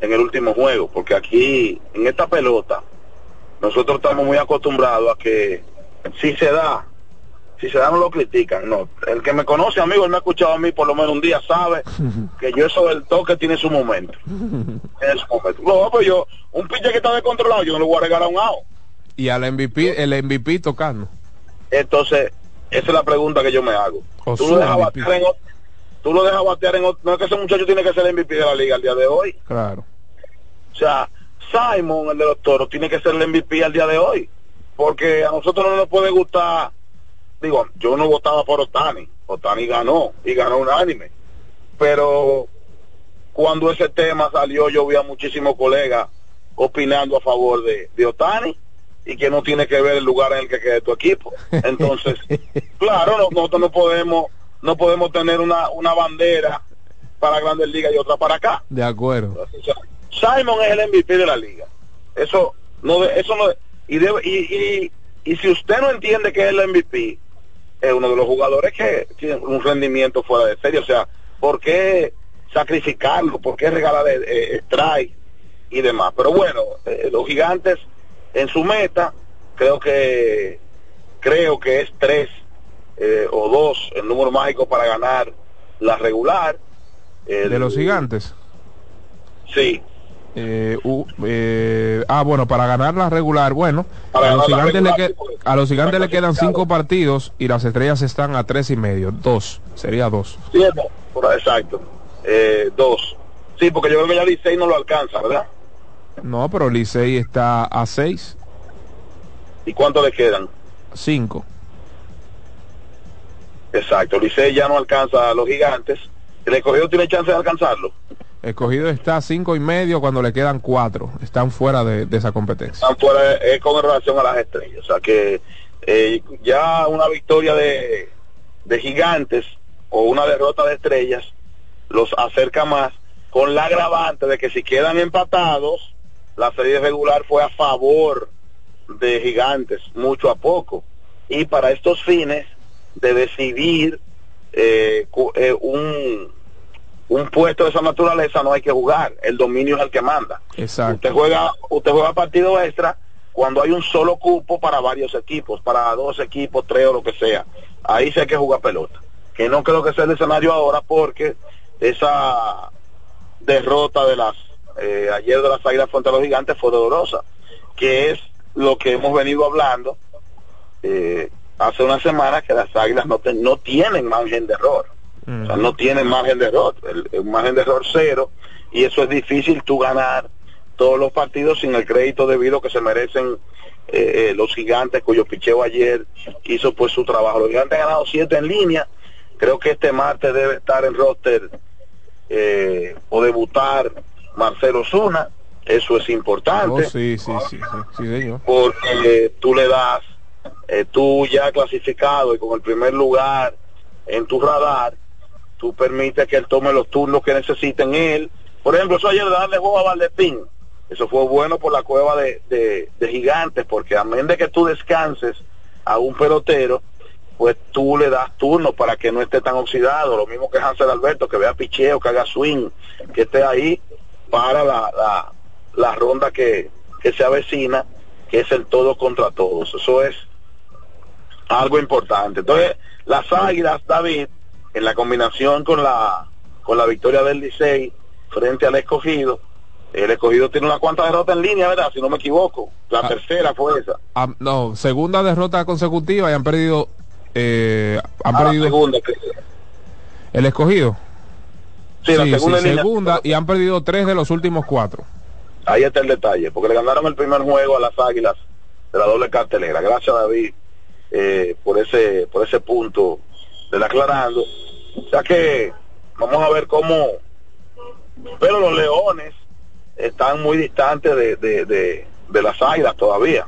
en el último juego, porque aquí, en esta pelota, nosotros estamos muy acostumbrados a que si se da, si se da no lo critican, no. El que me conoce, amigo, él me ha escuchado a mí por lo menos un día, sabe que yo eso del toque tiene su momento. Tiene su momento. No, pues yo, un pinche que está descontrolado, yo no le voy a regalar un out. Y al MVP, el MVP tocando. Entonces, esa es la pregunta que yo me hago. O Tú lo dejas batear en ot- tú lo dejas batear en ot- no es que ese muchacho tiene que ser el MVP de la liga al día de hoy. Claro. O sea, Simon, el de los toros, tiene que ser el MVP al día de hoy. Porque a nosotros no nos puede gustar. Digo, yo no votaba por Otani. Otani ganó y ganó unánime. Pero cuando ese tema salió, yo vi a muchísimos colegas opinando a favor de, de Otani y que no tiene que ver el lugar en el que quede tu equipo. Entonces, claro, no- nosotros no podemos no podemos tener una, una bandera para Grandes Ligas y otra para acá. De acuerdo. Simon es el MVP de la liga. Eso no, eso no, y, debe- y, y, y si usted no entiende que es el MVP, es uno de los jugadores que tiene un rendimiento fuera de serie. O sea, ¿por qué sacrificarlo? ¿Por qué regalar eh, eh, strike y demás? Pero bueno, eh, los gigantes en su meta, creo que creo que es tres eh, o dos el número mágico para ganar la regular. El- De los gigantes. Sí, Eh, eh, ah, bueno, para ganar la regular, bueno, a los gigantes, le, regular, que- sí, porque a los gigantes le está quedan cinco partidos y las estrellas están a tres y medio, dos, sería dos. Ahí, exacto. Eh, dos. Sí, porque yo creo que ya Licey no lo alcanza, ¿verdad? No, pero Licey está a seis, ¿Y cuánto le quedan? cinco. Exacto, Licey ya no alcanza a los gigantes. El escogido tiene chance de alcanzarlo. Escogido está a cinco y medio cuando le quedan cuatro, están fuera de, esa competencia. Están fuera eh, con relación a las estrellas. O sea que eh, ya una victoria de, de gigantes o una derrota de estrellas los acerca más con la agravante de que si quedan empatados, la serie regular fue a favor de gigantes, mucho a poco. Y para estos fines de decidir eh, eh, un, un puesto de esa naturaleza no hay que jugar, el dominio es el que manda. Exacto. Usted juega, usted juega partido extra cuando hay un solo cupo para varios equipos, para dos equipos, tres o lo que sea. Ahí sí hay que jugar pelota. Que no creo que sea el escenario ahora porque esa derrota de las eh, ayer de las águilas frente a los gigantes fue dolorosa, que es lo que hemos venido hablando eh, hace una semana que las águilas no, te- no tienen margen de error. O sea, no tienen margen de error, el, el margen de error cero, y eso es difícil tú ganar todos los partidos sin el crédito debido que se merecen eh, eh, los gigantes, cuyo picheo ayer hizo pues su trabajo. Los gigantes han ganado siete en línea, creo que este martes debe estar en roster eh, o debutar Marcelo Zuna, eso es importante Oh, sí, sí, sí, sí, señor. porque tú le das, eh, tú ya clasificado y con el primer lugar en tu radar, tú permites que él tome los turnos que necesiten él. Por ejemplo, eso ayer de darle juego a Valdespín, Eso fue bueno por la cueva de, de, gigantes, porque a menos de que tú descanses a un pelotero, pues tú le das turno para que no esté tan oxidado. Lo mismo que Hansel Alberto, que vea picheo, que haga swing, que esté ahí para la, la, la ronda que, que se avecina, que es el todo contra todos. Eso es algo importante. Entonces, las águilas, David, en la combinación con la, con la victoria del Licey frente al escogido, el escogido tiene una cuanta derrota en línea, ¿verdad? Si no me equivoco. La Ah. tercera fue esa. Ah, no, segunda derrota consecutiva y han perdido. Eh, han Ah, la perdido segunda, el escogido. Sí, la segunda segunda y han perdido tres de los últimos cuatro. Ahí está el detalle, porque le ganaron el primer juego a las Águilas de la doble cartelera. Gracias David eh, por ese por ese punto del aclarando. O sea que vamos a ver cómo, pero los Leones están muy distantes de, de, de, de las Águilas todavía.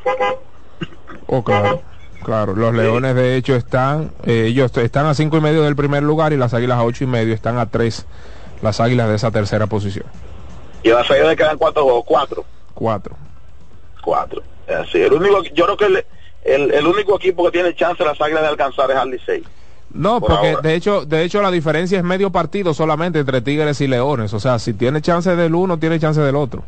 Oh, claro. Claro, los leones de hecho están, eh, ellos están a cinco y medio del primer lugar y las águilas a ocho y medio están a tres, las águilas de esa tercera posición. Y a las Águilas le quedan cuatro juegos, cuatro, Cuatro. cuatro. Así, el único, yo creo que el, el, el único equipo que tiene chance de las Águilas de alcanzar es al Licey. No, Por porque ahora. de hecho, de hecho la diferencia es medio partido solamente entre Tigres y Leones. O sea, si tiene chance del uno, tiene chance del otro.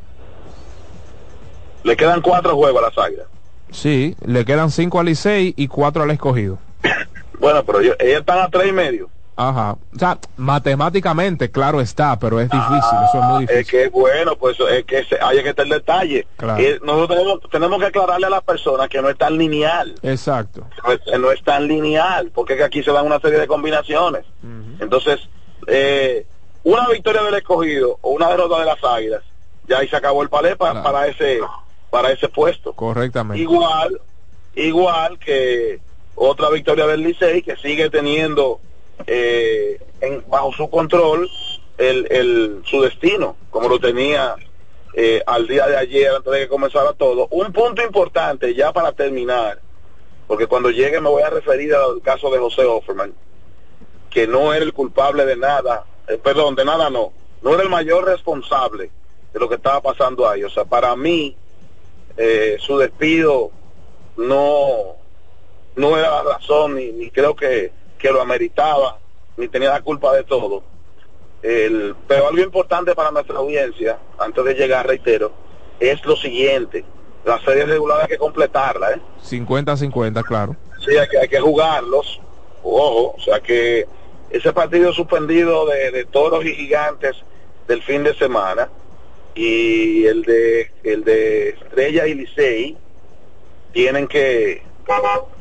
Le quedan cuatro juegos a las Águilas. Sí, le quedan cinco al Licey y cuatro al escogido. Bueno, pero ellos, ellos están a tres y medio. Ajá. O sea, matemáticamente, claro está, pero es difícil, eso es muy difícil. Es que bueno, pues es que se, hay que estar el detalle. Claro. Y nosotros tenemos, tenemos que aclararle a las personas que no es tan lineal. Exacto. No es, no es tan lineal, porque es que aquí se dan una serie de combinaciones. Entonces, eh, una victoria del escogido o una derrota de las águilas, ya ahí se acabó el palé pa- para ese para ese puesto. Correctamente. Igual, igual que otra victoria del Licey que sigue teniendo eh, en, bajo su control el, el, su destino, como lo tenía eh, al día de ayer antes de que comenzara todo. Un punto importante ya para terminar, porque cuando llegue me voy a referir al caso de José Offerman, que no era el culpable de nada, eh, perdón, de nada no, no era el mayor responsable de lo que estaba pasando ahí. O sea, para mí, eh, su despido no no era la razón ni, ni creo que, que lo ameritaba ni tenía la culpa de todo el, pero algo importante para nuestra audiencia antes de llegar reitero es lo siguiente la serie regular hay que completarla ¿eh? 50-50, claro. sí hay que, hay que jugarlos ojo o sea que ese partido suspendido de, de toros y gigantes del fin de semana y el de el de Estrella y Licey tienen que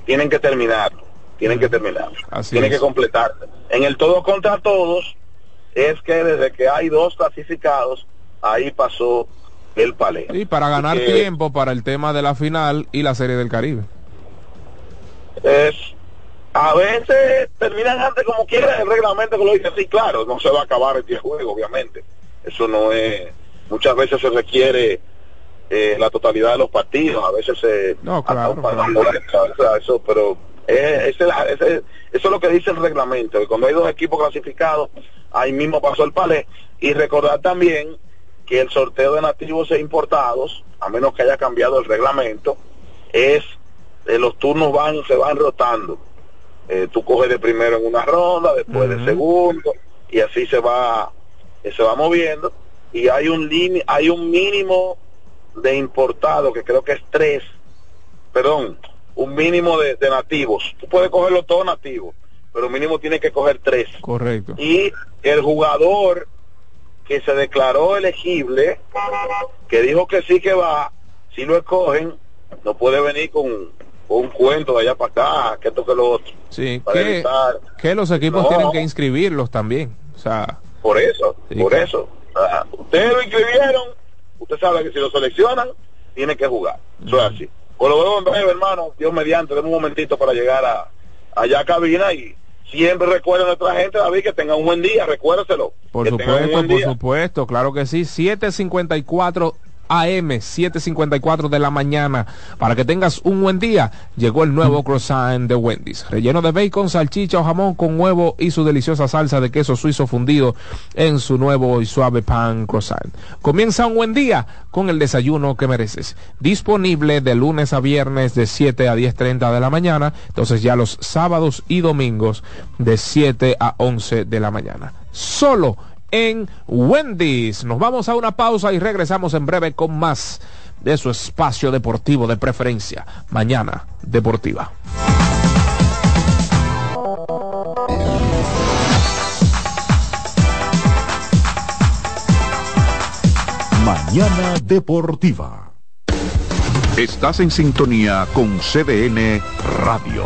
tienen que terminarlo tienen que terminarlo Así tienen es. que completar en el todo contra todos es que desde que hay dos clasificados ahí pasó el palé Y para ganar tiempo para el tema de la final y la Serie del Caribe. es a veces terminan antes como quiera el reglamento que lo dice así claro no se va a acabar el 10 juego obviamente eso no es muchas veces se requiere eh, la totalidad de los partidos a veces se No, claro, para- o sea, eso pero eh, ese- ese- eso es lo que dice el reglamento que cuando hay dos equipos clasificados ahí mismo pasó el palé. Y recordar también que el sorteo de nativos e importados a menos que haya cambiado el reglamento es eh, los turnos van se van rotando. Eh, tú coges de primero en una ronda, después de segundo, y así se va, eh, se va moviendo, y hay un hay un mínimo de importado, que creo que es tres, perdón, un mínimo de, de nativos. Tú puedes cogerlo todo nativo, pero mínimo tiene que coger tres. Correcto. Y el jugador que se declaró elegible, que dijo que sí que va, si lo escogen, no puede venir con, con un cuento de allá para acá, que esto que lo otro. Sí, Para que, evitar- que los equipos No. tienen que inscribirlos también. O sea, Por eso, Sí, por claro. eso. Ustedes lo inscribieron, usted sabe que si lo seleccionan, tiene que jugar. Eso es así. Pues lo veo en breve, hermano, Dios mediante, demos un momentito para llegar a allá a cabina y siempre recuerden a nuestra gente, David, que tenga un buen día, recuérdeselo. por tengan supuesto, por día. supuesto, claro que sí. 754 AM, 7.54 de la mañana. Para que tengas un buen día, llegó el nuevo croissant de Wendy's. Relleno de bacon, salchicha o jamón con huevo y su deliciosa salsa de queso suizo fundido en su nuevo y suave pan croissant. Comienza un buen día con el desayuno que mereces. Disponible de lunes a viernes de 7 a 10.30 de la mañana. Entonces ya los sábados y domingos de 7 a 11 de la mañana. Solo en Wendy's. Nos vamos a una pausa y regresamos en breve con más de su espacio deportivo de preferencia. Mañana Deportiva. Mañana Deportiva. Estás en sintonía con CDN Radio.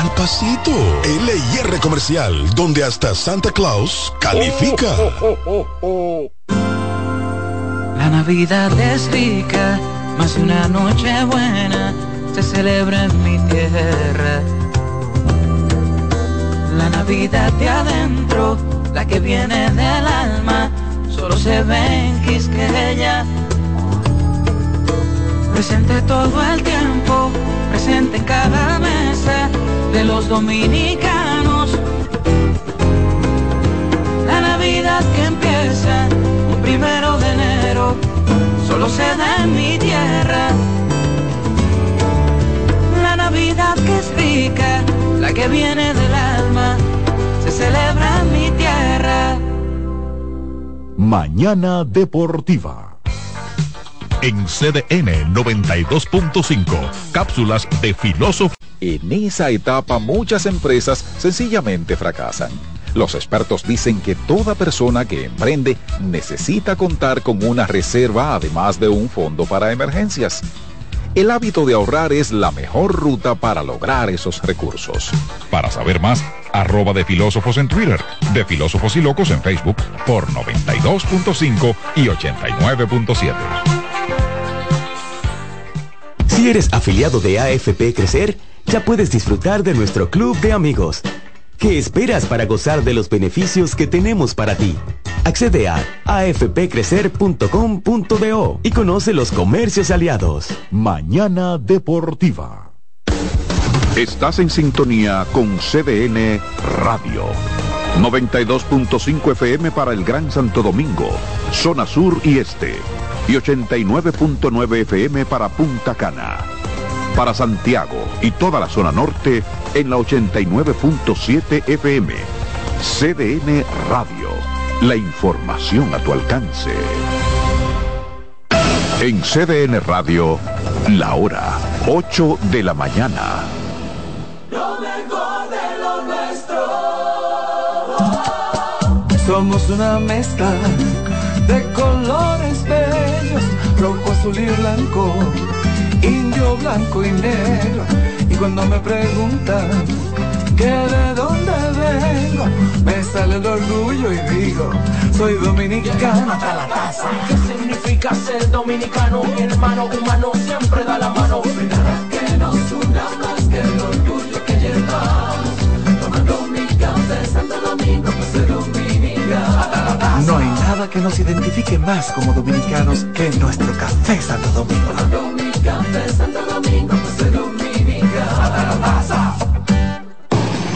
al pasito. LIR Comercial, donde hasta Santa Claus califica. La Navidad es rica, más de una noche buena se celebra en mi tierra. La Navidad de adentro, la que viene del alma, solo se ve en Quisqueya. Presente todo el tiempo, presente en cada mesa de los dominicanos. La Navidad que empieza un primero de enero, solo se da en mi tierra. La Navidad que es la que viene del alma, se celebra en mi tierra. Mañana Deportiva. En CDN 92.5, cápsulas de filósofo. En esa etapa muchas empresas sencillamente fracasan. Los expertos dicen que toda persona que emprende necesita contar con una reserva además de un fondo para emergencias. El hábito de ahorrar es la mejor ruta para lograr esos recursos. Para saber más, arroba de filósofos en Twitter, de filósofos y locos en Facebook por 92.5 y 89.7. Si eres afiliado de AFP Crecer, ya puedes disfrutar de nuestro club de amigos. ¿Qué esperas para gozar de los beneficios que tenemos para ti? Accede a afpcrecer.com.do y conoce los comercios aliados. Mañana Deportiva. Estás en sintonía con CDN Radio. 92.5 FM para el Gran Santo Domingo, zona sur y este y 89.9 FM para Punta Cana. Para Santiago y toda la zona norte en la 89.7 FM. CDN Radio. La información a tu alcance. En CDN Radio, la hora 8 de la mañana. Lo mejor de lo nuestro. Somos una mezcla de colores bellos, rojo, azul y blanco, indio, blanco y negro. Y cuando me preguntan que de dónde vengo, me sale el orgullo y digo, soy dominicano hasta la casa. ¿Qué significa ser dominicano? Mi hermano humano siempre da la mano. Nada que nos una más que el orgullo que llevamos. Tomando mi café Santo Domingo, pues soy dominicano. No hay nada que nos identifique más como dominicanos que nuestro café Santo Domingo. Café Santo Domingo, pues soy dominicano.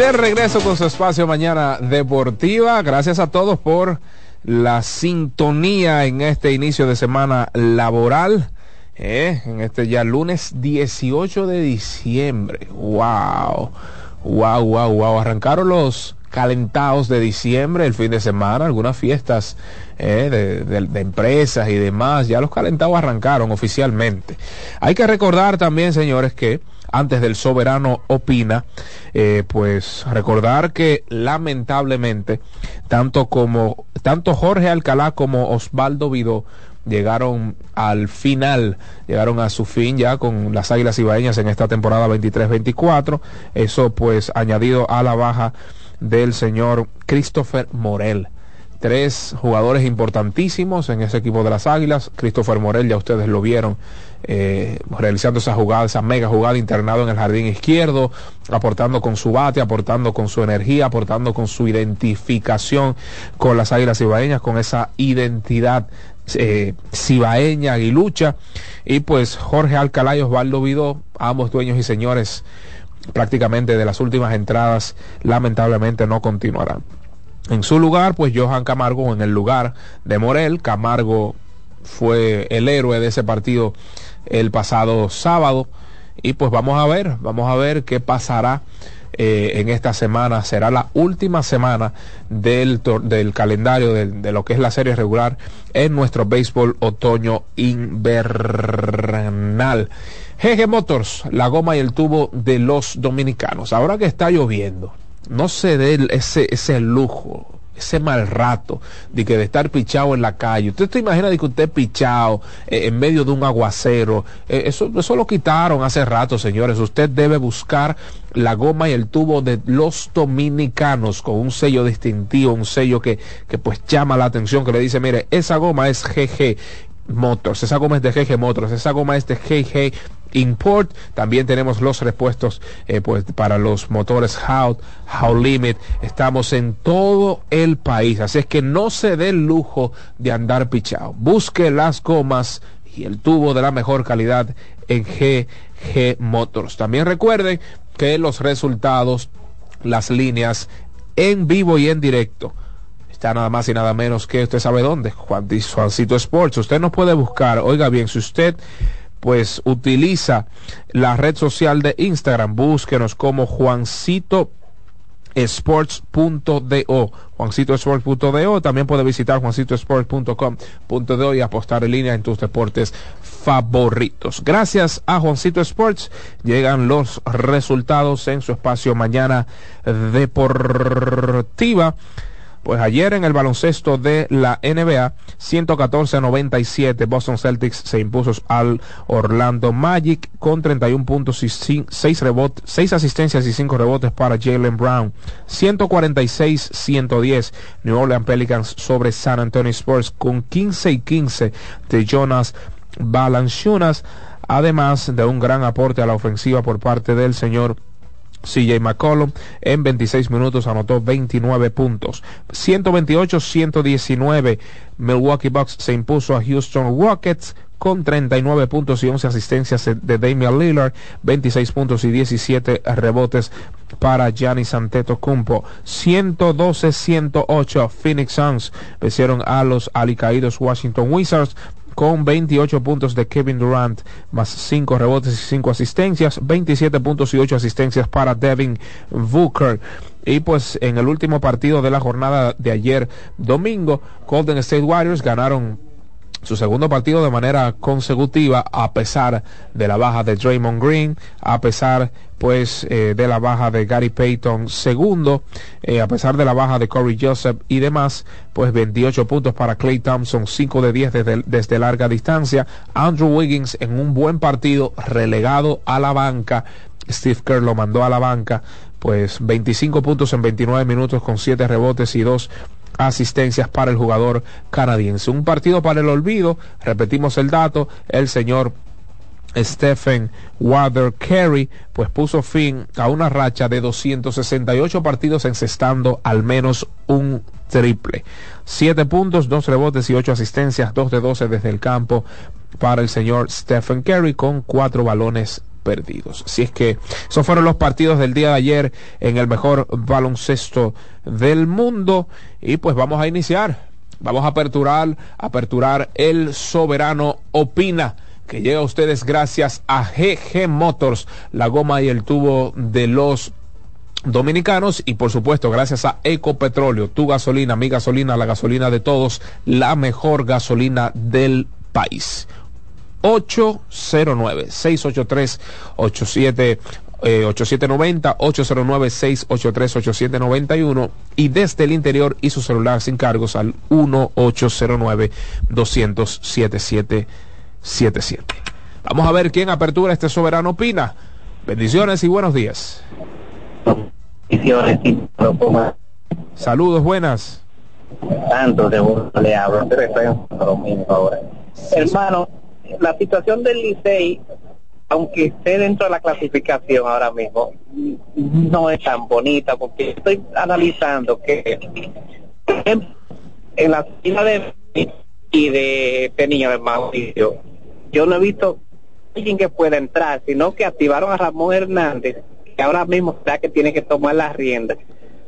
De regreso con su espacio Mañana Deportiva. Gracias a todos por la sintonía en este inicio de semana laboral. eh, en este ya lunes 18 de diciembre. Wow. Wow, wow, wow. Arrancaron los calentados de diciembre, el fin de semana, algunas fiestas eh, de, de- de empresas y demás. Ya los calentados arrancaron oficialmente. Hay que recordar también, señores, que antes del soberano opina, eh, pues recordar que lamentablemente tanto como tanto Jorge Alcalá como Osvaldo Vidó llegaron al final, llegaron a su fin ya con las Águilas Ibaeñas en esta temporada 23-24. Eso pues añadido a la baja del señor Christopher Morel. Tres jugadores importantísimos en ese equipo de las Águilas. Christopher Morel, ya ustedes lo vieron, eh, realizando esa jugada, esa mega jugada internado en el jardín izquierdo, aportando con su bate, aportando con su energía, aportando con su identificación con las Águilas Ibaeñas, con esa identidad eh, cibaeña, aguilucha. Y pues Jorge Alcalá y Vidó, ambos dueños y señores prácticamente de las últimas entradas, lamentablemente no continuarán. En su lugar, pues Johan Camargo en el lugar de Morel. Camargo fue el héroe de ese partido el pasado sábado. Y pues vamos a ver, vamos a ver qué pasará eh, en esta semana. Será la última semana del, del calendario del- de, lo que es la serie regular en nuestro béisbol otoño invernal. GG Motors, la goma y el tubo de los dominicanos. Ahora que está lloviendo, no se dé ese, ese lujo, ese mal rato de que de estar pichado en la calle. Usted se imagina de que usted pichado eh, en medio de un aguacero. Eh, eso, eso lo quitaron hace rato, señores. Usted debe buscar la goma y el tubo de los dominicanos con un sello distintivo, un sello que, que pues llama la atención, que le dice, mire, esa goma es GG. Motors, esa goma es de GG Motors, esa goma es de GG Import, también tenemos los repuestos eh, pues para los motores How, How Limit, estamos en todo el país, así es que no se dé el lujo de andar pichado, busque las gomas y el tubo de la mejor calidad en GG Motors. También recuerden que los resultados, las líneas en vivo y en directo está nada más y nada menos que usted sabe dónde, Juan, Juancito Sports. Usted nos puede buscar, oiga bien, si usted pues utiliza la red social de Instagram, búsquenos como Juancito sports.do juancitosports.do también puede visitar juancitosports.com.do y apostar en línea en tus deportes favoritos. Gracias a Juancito Sports llegan los resultados en su espacio mañana deportiva pues ayer en el baloncesto de la NBA, 114-97, Boston Celtics se impuso al Orlando Magic con 31 puntos y 6 rebotes, 6 asistencias y 5 rebotes para Jalen Brown. 146-110, New Orleans Pelicans sobre San Antonio Spurs con 15 y 15 de Jonas Balanchunas, además de un gran aporte a la ofensiva por parte del señor CJ McCollum en 26 minutos anotó 29 puntos. 128-119 Milwaukee Bucks se impuso a Houston Rockets con 39 puntos y 11 asistencias de Damian Lillard, 26 puntos y 17 rebotes para Giannis Antetokounmpo. 112-108 Phoenix Suns vencieron a los alicaídos Washington Wizards con 28 puntos de Kevin Durant, más 5 rebotes y 5 asistencias, 27 puntos y 8 asistencias para Devin Booker. Y pues en el último partido de la jornada de ayer domingo, Golden State Warriors ganaron su segundo partido de manera consecutiva a pesar de la baja de Draymond Green, a pesar pues eh, de la baja de Gary Payton segundo, eh, a pesar de la baja de Corey Joseph y demás, pues 28 puntos para Clay Thompson, 5 de 10 desde, desde larga distancia, Andrew Wiggins en un buen partido relegado a la banca, Steve Kerr lo mandó a la banca, pues 25 puntos en 29 minutos con 7 rebotes y 2 asistencias para el jugador canadiense. Un partido para el olvido, repetimos el dato, el señor Stephen Water Carey, pues puso fin a una racha de 268 partidos encestando al menos un triple. Siete puntos, dos rebotes y ocho asistencias, dos de doce desde el campo para el señor Stephen Curry con cuatro balones perdidos. Así es que esos fueron los partidos del día de ayer en el mejor baloncesto del mundo y pues vamos a iniciar. Vamos a aperturar, aperturar el soberano opina que llega a ustedes gracias a GG Motors, la goma y el tubo de los dominicanos y por supuesto gracias a Ecopetróleo, tu gasolina, mi gasolina, la gasolina de todos, la mejor gasolina del país. 809-683-87 8790 809-683-8791 y desde el interior y su celular sin cargos al 1809 277 Vamos a ver quién apertura este soberano opina. Bendiciones y buenos días. Saludos, buenas. Tanto de le hablo, Hermano, la situación del Licey, aunque esté dentro de la clasificación ahora mismo, no es tan bonita porque estoy analizando que en la fila de y de este niño de Mauricio, yo no he visto alguien que pueda entrar, sino que activaron a Ramón Hernández, que ahora mismo está que tiene que tomar las riendas.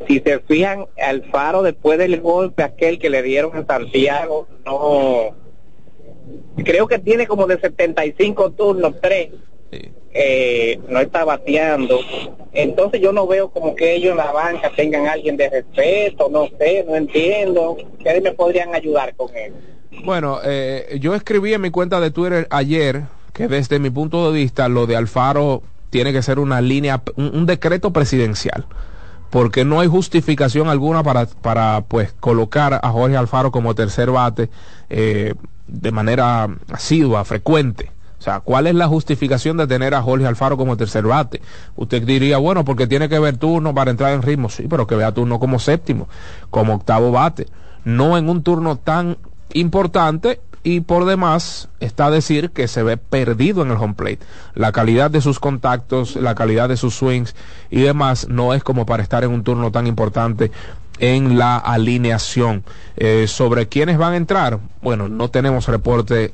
Si se fijan, al faro después del golpe aquel que le dieron a Santiago, no creo que tiene como de 75 turnos, 3. Eh, no está bateando. Entonces yo no veo como que ellos en la banca tengan alguien de respeto, no sé, no entiendo. ¿Qué me podrían ayudar con él? Bueno, eh, yo escribí en mi cuenta de Twitter ayer que desde mi punto de vista lo de Alfaro tiene que ser una línea, un, decreto presidencial porque no hay justificación alguna para, para pues colocar a Jorge Alfaro como tercer bate eh, de manera asidua, frecuente. O sea, ¿cuál es la justificación de tener a Jorge Alfaro como tercer bate? Usted diría, bueno, porque tiene que ver turno para entrar en ritmo. Sí, pero que vea turno como séptimo, como octavo bate. No en un turno tan importante y por demás está decir que se ve perdido en el home plate. La calidad de sus contactos, la calidad de sus swings y demás no es como para estar en un turno tan importante en la alineación. Eh, sobre quiénes van a entrar, bueno, no tenemos reporte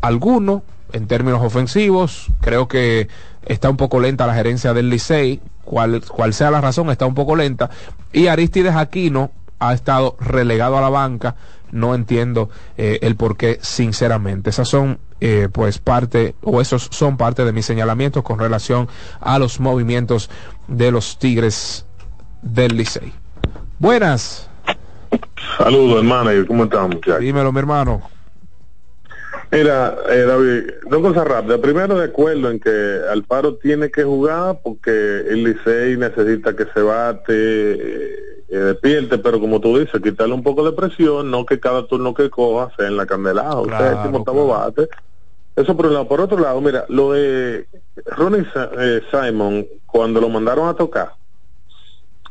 alguno en términos ofensivos. Creo que está un poco lenta la gerencia del Licey, cual, sea la razón, está un poco lenta. Y Aristides Aquino ha estado relegado a la banca no entiendo eh, el por qué, sinceramente. Esas son, eh, pues, parte, o esos son parte de mis señalamientos con relación a los movimientos de los Tigres del Licey. Buenas. Saludos, hermano. ¿Cómo estamos, Dímelo, mi hermano. Mira, eh, David, dos cosas rápidas. Primero, de acuerdo en que Alfaro tiene que jugar porque el Licey necesita que se bate, eh, eh, despierte, pero como tú dices, quitarle un poco de presión, no que cada turno que coja sea en la candelada, o sea, séptimo, octavo bate. Eso por un lado. Por otro lado, mira, lo de Ronnie eh, Simon, cuando lo mandaron a tocar,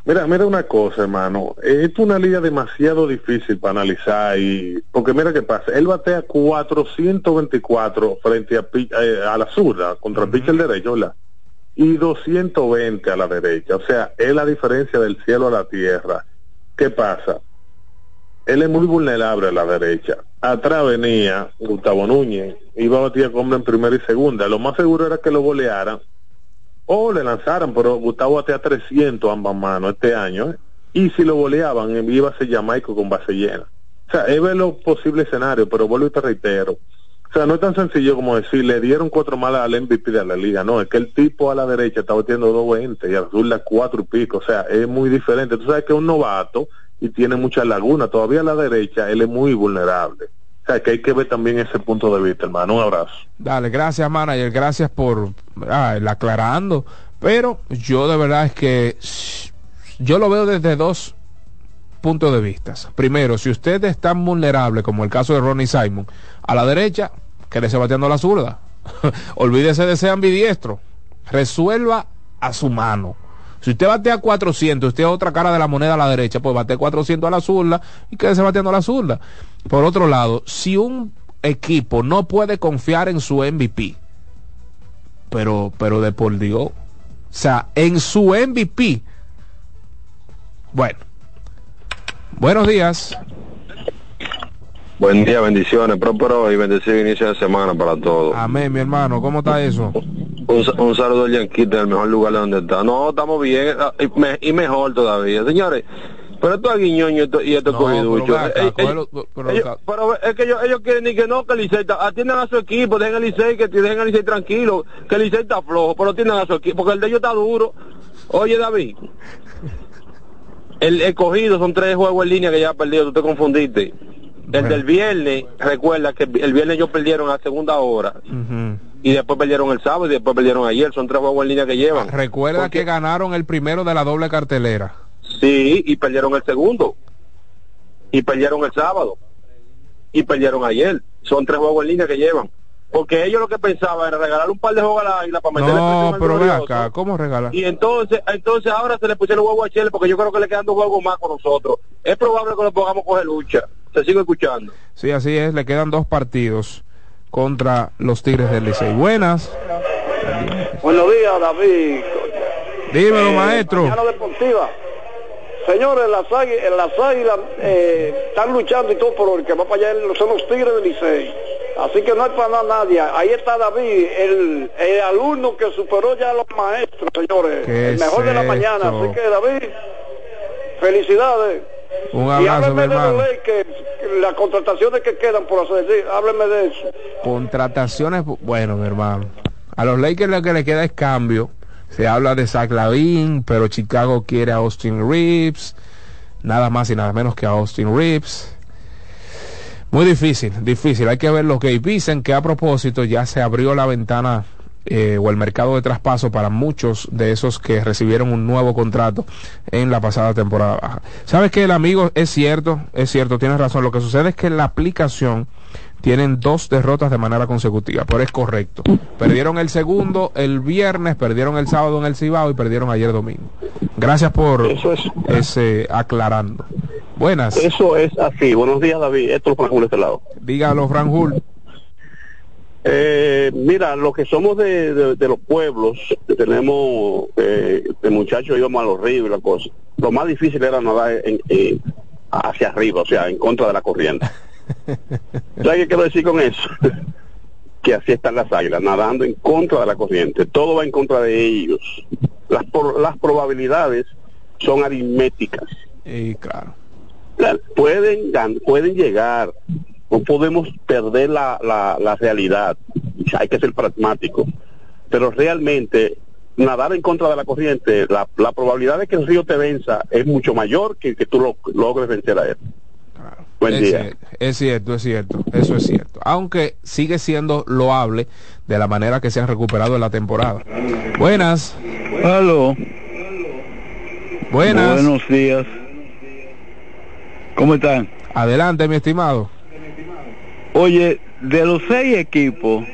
Mira, mira una cosa, hermano. Es una liga demasiado difícil para analizar y porque mira qué pasa. Él batea 424 frente a, eh, a la zurda contra el pitcher derecho, ¿verdad? Y 220 a la derecha. O sea, es la diferencia del cielo a la tierra. ¿Qué pasa? Él es muy vulnerable a la derecha. Atrás venía Gustavo Núñez, iba a batir hombre en primera y segunda. Lo más seguro era que lo golearan o le lanzaran, pero Gustavo batea 300 ambas manos este año, ¿eh? y si lo goleaban, iba a ser Jamaica con base llena. O sea, es ver los posibles escenarios, pero vuelvo y te reitero. O sea, no es tan sencillo como decir, le dieron cuatro malas al MVP de la liga. No, es que el tipo a la derecha está batiendo 220 y a la cuatro y pico. O sea, es muy diferente. Tú sabes que es un novato y tiene muchas lagunas. Todavía a la derecha él es muy vulnerable. O sea, que hay que ver también ese punto de vista, hermano. Un abrazo. Dale, gracias, manager. Gracias por ah, el aclarando. Pero yo de verdad es que yo lo veo desde dos puntos de vista. Primero, si usted es tan vulnerable como el caso de Ronnie Simon, a la derecha, quédese bateando a la zurda. Olvídese de ser ambidiestro. Resuelva a su mano. Si usted batea 400, usted es otra cara de la moneda a la derecha, pues bate 400 a la zurda y quédese bateando a la zurda. Por otro lado, si un equipo no puede confiar en su MVP, pero, pero de por Dios, o sea, en su MVP, bueno, buenos días. Buen día, bendiciones, próspero y bendecido inicio de semana para todos. Amén, mi hermano, ¿cómo está eso? Un, un saludo al Yanquita, el mejor lugar de donde está. No, estamos bien y, me- y mejor todavía. Señores, pero esto es guiñoño y esto, y esto es cogiducho. pero es que ellos, ellos quieren ni que no, que el Licey atiendan a su equipo, dejen el Licey, que dejen el Licey tranquilo, que el Licey está flojo, pero atiendan a su equipo, porque el de ellos está duro. Oye, David, el escogido son tres juegos en línea que ya ha perdido, tú te confundiste. El del viernes, recuerda que el viernes ellos perdieron a segunda hora y después perdieron el sábado y después perdieron ayer, son tres juegos en línea que llevan. Recuerda que ganaron el primero de la doble cartelera. Sí, y perdieron el segundo. Y perdieron el sábado. Y perdieron ayer. Son tres juegos en línea que llevan. Porque ellos lo que pensaban era regalar un par de juegos a la águila para meterle No, pero ve acá, ¿cómo regalar? Y entonces, entonces ahora se le pusieron huevos a Chile porque yo creo que le quedan dos juegos más con nosotros. Es probable que lo pongamos a coger lucha. Se sigue escuchando. Sí, así es, le quedan dos partidos contra los Tigres del Licey. Buenas. Buenos días, David. Dímelo, Eh, maestro. Mañana Deportiva. Señores, las, águi- las águilas eh, están luchando y todo, pero el que va para allá son los Tigres del Licey. Así que no hay para nadie. Ahí está David, el, el alumno que superó ya a los maestros, señores. ¿Qué el mejor es de la mañana. esto? Así que, David, felicidades. Un y abrazo, mi hábleme de los Lakers, las contrataciones que quedan por hacer. Sí, hábleme de eso. Contrataciones, bueno, mi hermano. A los Lakers lo que le queda es cambio. Se habla de Zach Lavin, pero Chicago quiere a Austin Reeves. Nada más y nada menos que a Austin Reeves. Muy difícil, difícil. Hay que ver lo que dicen que a propósito ya se abrió la ventana eh, o el mercado de traspaso para muchos de esos que recibieron un nuevo contrato en la pasada temporada baja. ¿Sabes que el amigo es cierto? Es cierto, tienes razón. Lo que sucede es que la aplicación tienen dos derrotas de manera consecutiva, pero es correcto. Perdieron el segundo el viernes, perdieron el sábado en el Cibao y perdieron ayer domingo. Gracias por ese aclarando. Buenas. Eso es así. Buenos días, David. Esto es Franjul de este lado. Dígalo, Franjul. Eh, mira, los que somos de, de- de los pueblos, que tenemos, eh, de muchachos íbamos a los ríos y la cosa. Lo más difícil era nadar en- en- hacia arriba, o sea, en contra de la corriente. ¿Sabes qué quiero decir con eso? que así están las águilas, nadando en contra de la corriente. Todo va en contra de ellos. Las, por- las probabilidades son aritméticas. Y claro. Claro, pueden, pueden llegar. No podemos perder la, la, la realidad. Hay que ser pragmático. Pero realmente, nadar en contra de la corriente, la, la probabilidad de que el río te venza es mucho mayor que que tú lo, logres vencer a él. Buen es, día. cier- es cierto, es cierto, eso es cierto. Aunque sigue siendo loable de la manera que se han recuperado en la temporada. Buenas. Aló. Buenas. Buenos días. ¿Cómo están? Adelante, mi estimado. Oye, de los seis equipos,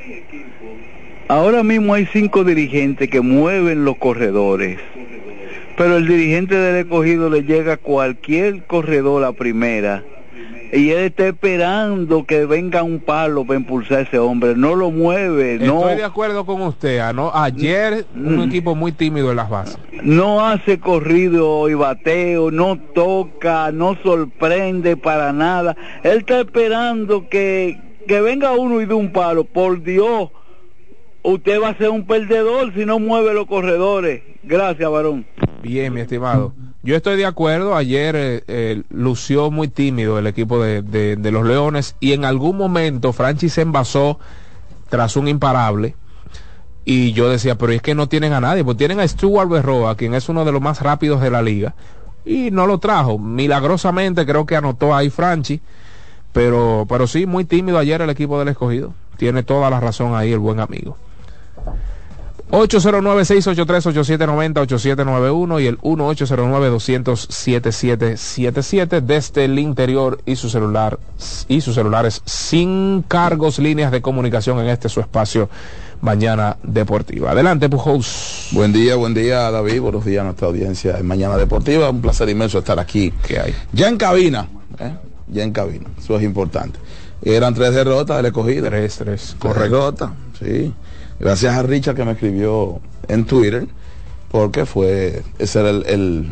ahora mismo hay cinco dirigentes que mueven los corredores. Pero el dirigente del escogido le llega a cualquier corredor a primera. Y él está esperando que venga un palo para impulsar a ese hombre. No lo mueve, no, Estoy de acuerdo con usted. ano- Ayer un equipo muy tímido en las bases. no hace corrido y bateo, no toca, no sorprende para nada. Él está esperando que, que venga uno y dé un palo. Por Dios, usted va a ser un perdedor si no mueve los corredores. Gracias, varón. Bien, mi estimado. Yo estoy de acuerdo. Ayer eh, eh, lució muy tímido el equipo de, de- los Leones y en algún momento Franchi se envasó tras un imparable. Y yo decía, pero es que no tienen a nadie, pues tienen a Stuart Berroa, quien es uno de los más rápidos de la liga, y no lo trajo. Milagrosamente creo que anotó ahí Franchi, pero, pero sí, muy tímido ayer el equipo del escogido. Tiene toda la razón ahí el buen amigo. 809-683-8790-8791 y el 1809-200-7777 desde el interior y su celular y sus celulares sin cargos, líneas de comunicación en este su espacio Mañana Deportiva. Adelante, Pujols. Buen día, buen día David, buenos días a nuestra audiencia en Mañana Deportiva, un placer inmenso estar aquí. ¿Qué hay? Ya en cabina, ¿eh? ya en cabina, eso es importante. Eran tres derrotas del escogido. Tres, tres, correcto. derrotas, sí. Gracias a Richard que me escribió en Twitter, porque fue, ese era el, el,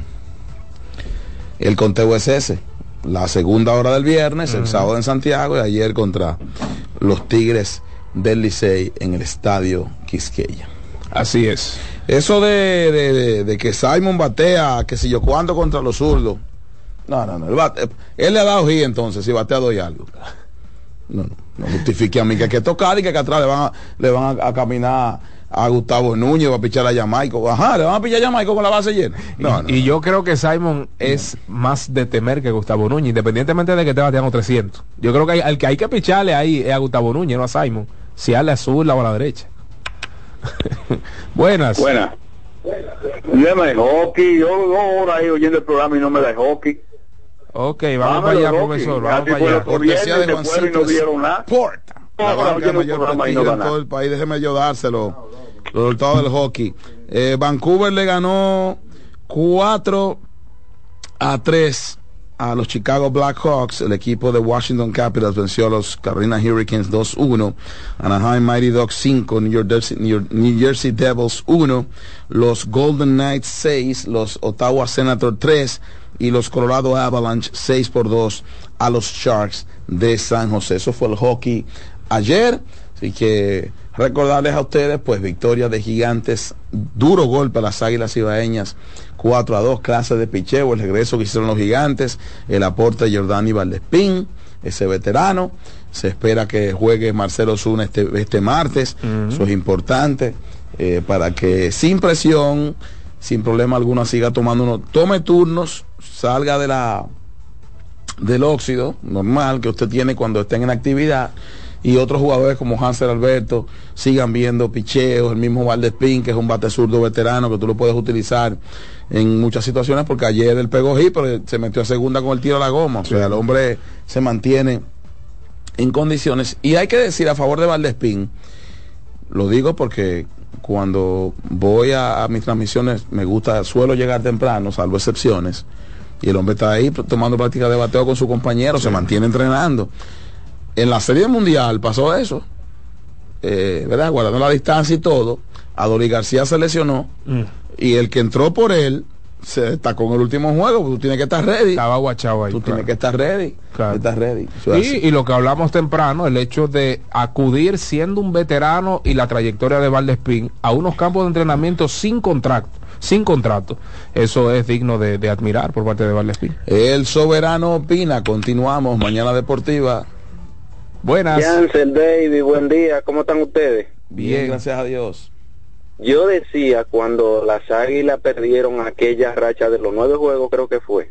el conteo es ese. La segunda hora del viernes, el sábado en Santiago y ayer contra los Tigres del Licey en el estadio Quisqueya. Así es. Eso de, de- de- de que Simon batea, que si yo cuando contra los zurdos. No, no, no. Él, bate- él le ha dado G entonces, si batea doy algo. No, no, no justifique a mí que hay que tocar y que acá atrás le van a, le van a, a caminar a Gustavo Núñez, va a pichar a Jamaico. Ajá, le van a pichar a Jamaico con la base llena. No, no. Y yo creo que Simon es más de temer que Gustavo Núñez, independientemente de que esté bateando 300. Yo creo que hay- al que hay que picharle ahí es a Gustavo Núñez, no a Simon. Si a la azul o a la derecha. Buenas. Buenas. Deme de hockey, yo dos horas ahí oyendo el programa y no me da hockey. Ok, vamos para allá, profesor. Vamos para allá. Cortesía de Juancito. Sport. La Ahora banca mayor prestigio en todo el país, déjeme yo dárselo. Los resultados del hockey. Eh, Vancouver le ganó 4 a 3 a los Chicago Blackhawks. El equipo de Washington Capitals venció a los Carolina Hurricanes 2-1. Anaheim Mighty Ducks 5, New Jersey, New York- New Jersey Devils 1. Los Golden Knights 6, los Ottawa Senators 3 y los Colorado Avalanche 6 por 2 a los Sharks de San José. Eso fue el hockey ayer. Así que recordarles a ustedes, pues victoria de gigantes, duro golpe a las águilas ibaeñas, 4 a 2, clase de picheo, el regreso que hicieron los gigantes, el aporte de Jordani Valdespín, ese veterano. Se espera que juegue Marcelo Zuna este, este martes. Eso es importante eh, para que sin presión, sin problema alguno, siga tomando uno, tome turnos, salga de la del óxido normal que usted tiene cuando estén en actividad y otros jugadores como Hansel Alberto sigan viendo picheos, el mismo Valdespín que es un bate zurdo veterano que tú lo puedes utilizar en muchas situaciones porque ayer él pegó hit pero se metió a segunda con el tiro a la goma, o sea el hombre se mantiene en condiciones. Y hay que decir a favor de Valdespín lo digo porque cuando voy a, a mis transmisiones me gusta, suelo llegar temprano, salvo excepciones, y el hombre está ahí tomando práctica de bateo con su compañero, se mantiene entrenando. En la Serie Mundial pasó eso, eh, ¿verdad? Guardando la distancia y todo, Adolí García se lesionó y el que entró por él se destacó en el último juego, tú tienes que estar ready. Estaba guachado ahí. Tú claro. tienes que estar ready. Estás ready. Y, y lo que hablamos temprano, el hecho de acudir siendo un veterano y la trayectoria de Valdespín a unos campos de entrenamiento sin contrato. sin contrato. Eso es digno de, de admirar por parte de Valdespín. El soberano opina. Continuamos. Mañana deportiva. Buenas. Jansen, David, buen día. ¿Cómo están ustedes? Bien, gracias a Dios. Yo decía cuando las águilas perdieron aquella racha de los nueve juegos, creo que fue,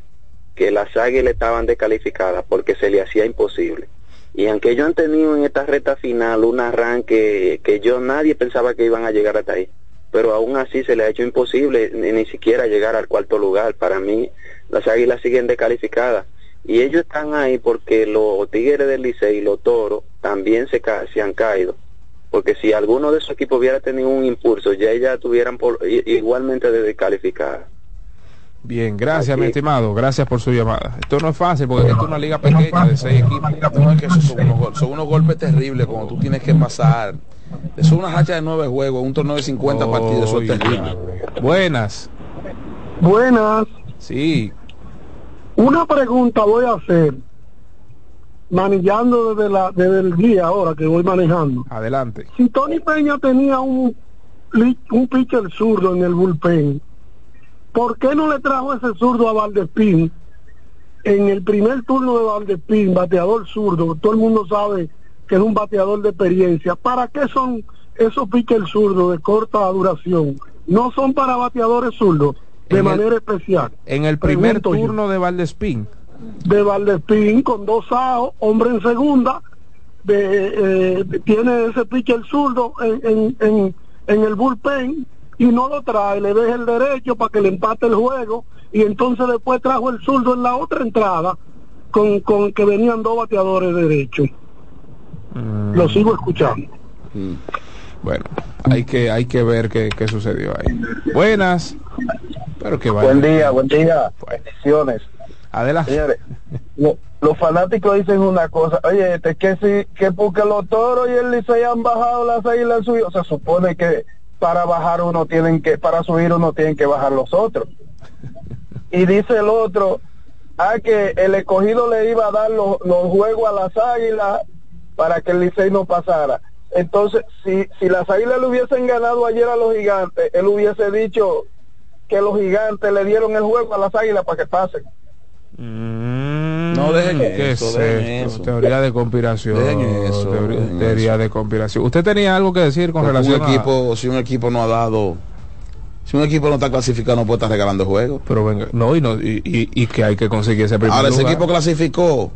que las águilas estaban descalificadas porque se le hacía imposible. Y aunque ellos han tenido en esta recta final un arranque que yo nadie pensaba que iban a llegar hasta ahí, pero aún así se les ha hecho imposible ni, ni siquiera llegar al cuarto lugar. Para mí, las águilas siguen descalificadas. Y ellos están ahí porque los tigres del Licey y los toros también se, ca- se han caído porque si alguno de esos equipos hubiera tenido un impulso, ya ellas tuvieran por, igualmente de descalificar. Bien, gracias, mi estimado. Gracias por su llamada. Esto no es fácil porque esto es una liga pequeña de seis equipos. No, es que esos son unos, gol- son unos golpes terribles cuando tú tienes que pasar. Eso es una racha de nueve juegos, un torneo de 50 partidos, eso es terrible. Buenas. Buenas. Sí. Una pregunta voy a hacer, manillando desde, la, desde el día ahora que voy manejando. Adelante. Si Tony Peña tenía un, un pitcher zurdo en el bullpen, ¿por qué no le trajo ese zurdo a Valdespín? En el primer turno de Valdespín, bateador zurdo, todo el mundo sabe que es un bateador de experiencia. ¿Para qué son esos pitchers zurdos de corta duración? No son para bateadores zurdos, de En el- manera especial. En el primer Pregunto yo. turno de Valdespín. De Valdespín con dos aos, hombre en segunda, de, eh, tiene ese pitcher zurdo en, en, en, en el bullpen y no lo trae, le deja el derecho para que le empate el juego y entonces después trajo el zurdo en la otra entrada con, con que venían dos bateadores derechos. Lo sigo escuchando. Bueno, hay que hay que ver qué, qué sucedió ahí. Buenas. Pero que vaya. Buen día, buen día. Bendiciones. Adelante. Señores, lo- los fanáticos dicen una cosa, oye, este, que si, que porque los toros y el Licey han bajado las águilas suyo, se supone que para bajar uno tienen que, para subir uno tienen que bajar los otros. Y dice el otro, ah, que el escogido le iba a dar los, los juegos a las águilas para que el Licey no pasara. Entonces, si, si las águilas le hubiesen ganado ayer a los gigantes, él hubiese dicho que los gigantes le dieron el juego a las águilas para que pasen. No dejen ¿Qué eso, es dejen esto? eso. Teoría de conspiración. Dejen eso, teoría, de conspiración. ¿Usted tenía algo que decir con Porque relación un equipo, si un equipo no ha dado, si un equipo no está clasificado, no puede estar regalando juegos. a... Pero venga, no, y, no, y, y, y que hay que conseguir ese primer Ahora ese lugar. equipo clasificó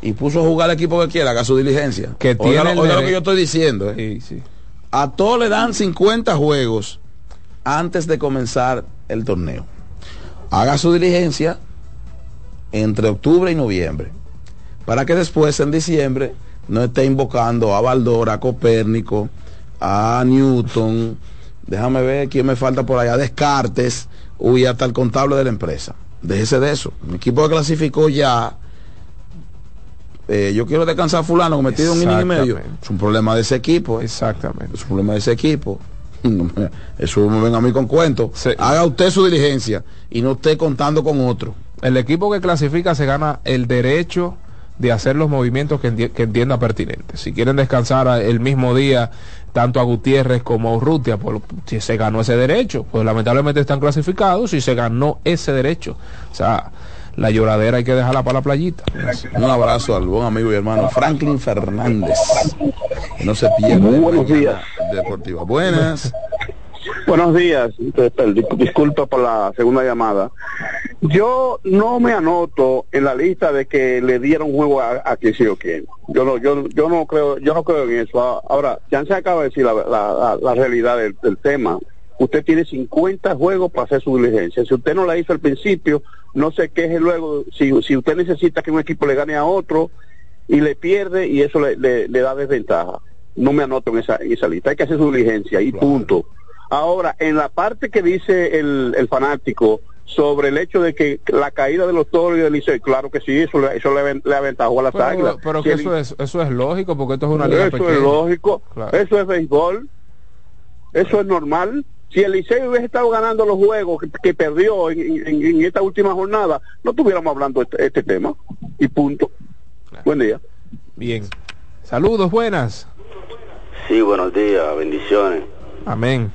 y puso a jugar al equipo que quiera, haga su diligencia. Que tiene lo- oiga que yo estoy diciendo. ¿eh? A todos le dan 50 juegos antes de comenzar el torneo. Haga su diligencia entre octubre y noviembre. Para que después en diciembre no esté invocando a Baldor, a Copérnico, a Newton, déjame ver quién me falta por allá, Descartes, uy, hasta el contable de la empresa. Déjese de eso. Mi equipo que clasificó ya. eh, yo quiero descansar a fulano que metido un inning y medio. Es un problema de ese equipo. eh. Exactamente. Es un problema de ese equipo. Me- Eso me venga a mí con cuento. Haga usted su diligencia y no esté contando con otro. El equipo que clasifica se gana el derecho de hacer los movimientos que, enti- que entienda pertinentes. Si quieren descansar el mismo día, tanto a Gutiérrez como a Urrutia, pues, si se ganó ese derecho, pues lamentablemente están clasificados y se ganó ese derecho. O sea, la lloradera hay que dejarla para la playita. Un abrazo al buen amigo y hermano Franklin Fernández. Que no se pierda. Muy de buenos días. Deportiva. Buenas. Buenos días, Dis- disculpa por la segunda llamada. Yo no me anoto en la lista de que le dieron juego a, a que sí o quién. Yo no, yo, yo no creo, yo no creo en eso. Ah, Ahora, ya se acaba de decir la, la- la- la realidad del, del tema. Usted tiene 50 juegos para hacer su diligencia. Si usted no la hizo al principio, no se queje luego. Si, si usted necesita que un equipo le gane a otro y le pierde y eso le, le- le da desventaja. No me anoto en esa, en esa lista. Hay que hacer su diligencia y punto. Ahora, en la parte que dice el, el fanático sobre el hecho de que la caída de los toros y del Licey, claro que sí, eso, le- eso le, le aventajó a las águilas. Pero, pero Si que el- eso es, eso es lógico porque esto es una liga eso pequeña. es lógico, Claro. eso es béisbol, eso es normal. Si el Licey hubiese estado ganando los juegos que, que perdió en, en- en esta última jornada, no estuviéramos hablando de este, este tema. Y punto. Buen día. Bien. Saludos, buenas. Sí, buenos días, bendiciones. Amén.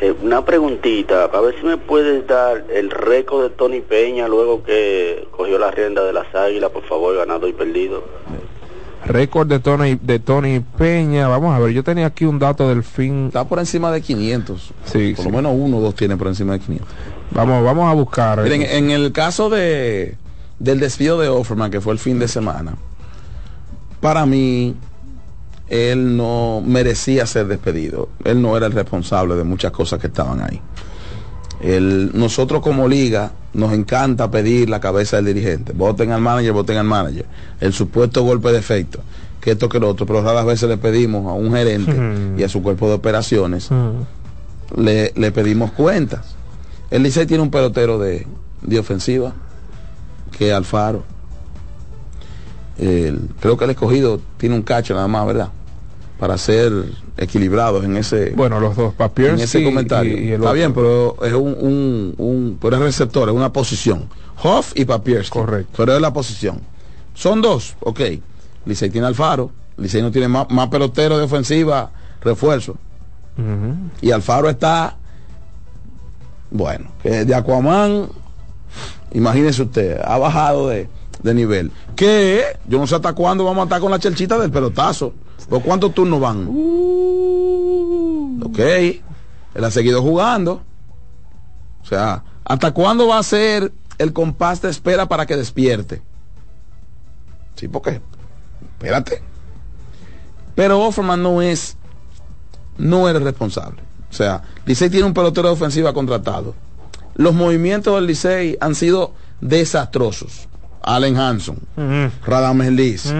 Eh, una preguntita, a ver si me puedes dar el récord de Tony Peña luego que cogió la rienda de las águilas, por favor, ganado y perdido. Récord de Tony, de Tony Peña. Vamos a ver, yo tenía aquí un dato del fin. Está por encima de 500. Sí, Por sí. lo menos uno o dos tiene por encima de 500. Vamos, vamos a buscar. Miren, en el caso de del despido de Offerman, que fue el fin de semana, para mí, él no merecía ser despedido. Él no era el responsable de muchas cosas que estaban ahí. El- nosotros como liga nos encanta pedir la cabeza del dirigente. Voten al manager, voten al manager. El supuesto golpe de efecto. Que esto que lo otro. Pero raras veces le pedimos a un gerente y a su cuerpo de operaciones le, le pedimos cuentas. El Licey tiene un pelotero de, de ofensiva, que es Alfaro. El- creo que el escogido tiene un cacho nada más, ¿verdad? Para ser equilibrados en ese, Bueno, los dos, Papiers en ese y- comentario. y- Está bien, pero es un, un, un- pero es receptor, es una posición. Hoff y Papiers. Correcto. Pero es la posición. Son dos, ok. Licey tiene Alfaro, Licey no tiene más, más pelotero de ofensiva, refuerzo. Y Alfaro está, bueno, que de Aquaman, imagínese usted, ha bajado de, de nivel. Que yo no sé hasta cuándo vamos a estar con la chelchita del pelotazo. ¿Por cuántos turnos van? Ok, él ha seguido jugando. O sea, ¿hasta cuándo va a ser el compás de espera para que despierte? Sí, porque, espérate. Pero Offerman no es, no eres responsable. O sea, Licey tiene un pelotero de ofensiva contratado. Los movimientos del Licey han sido desastrosos. Allen Hanson, Radames Liz.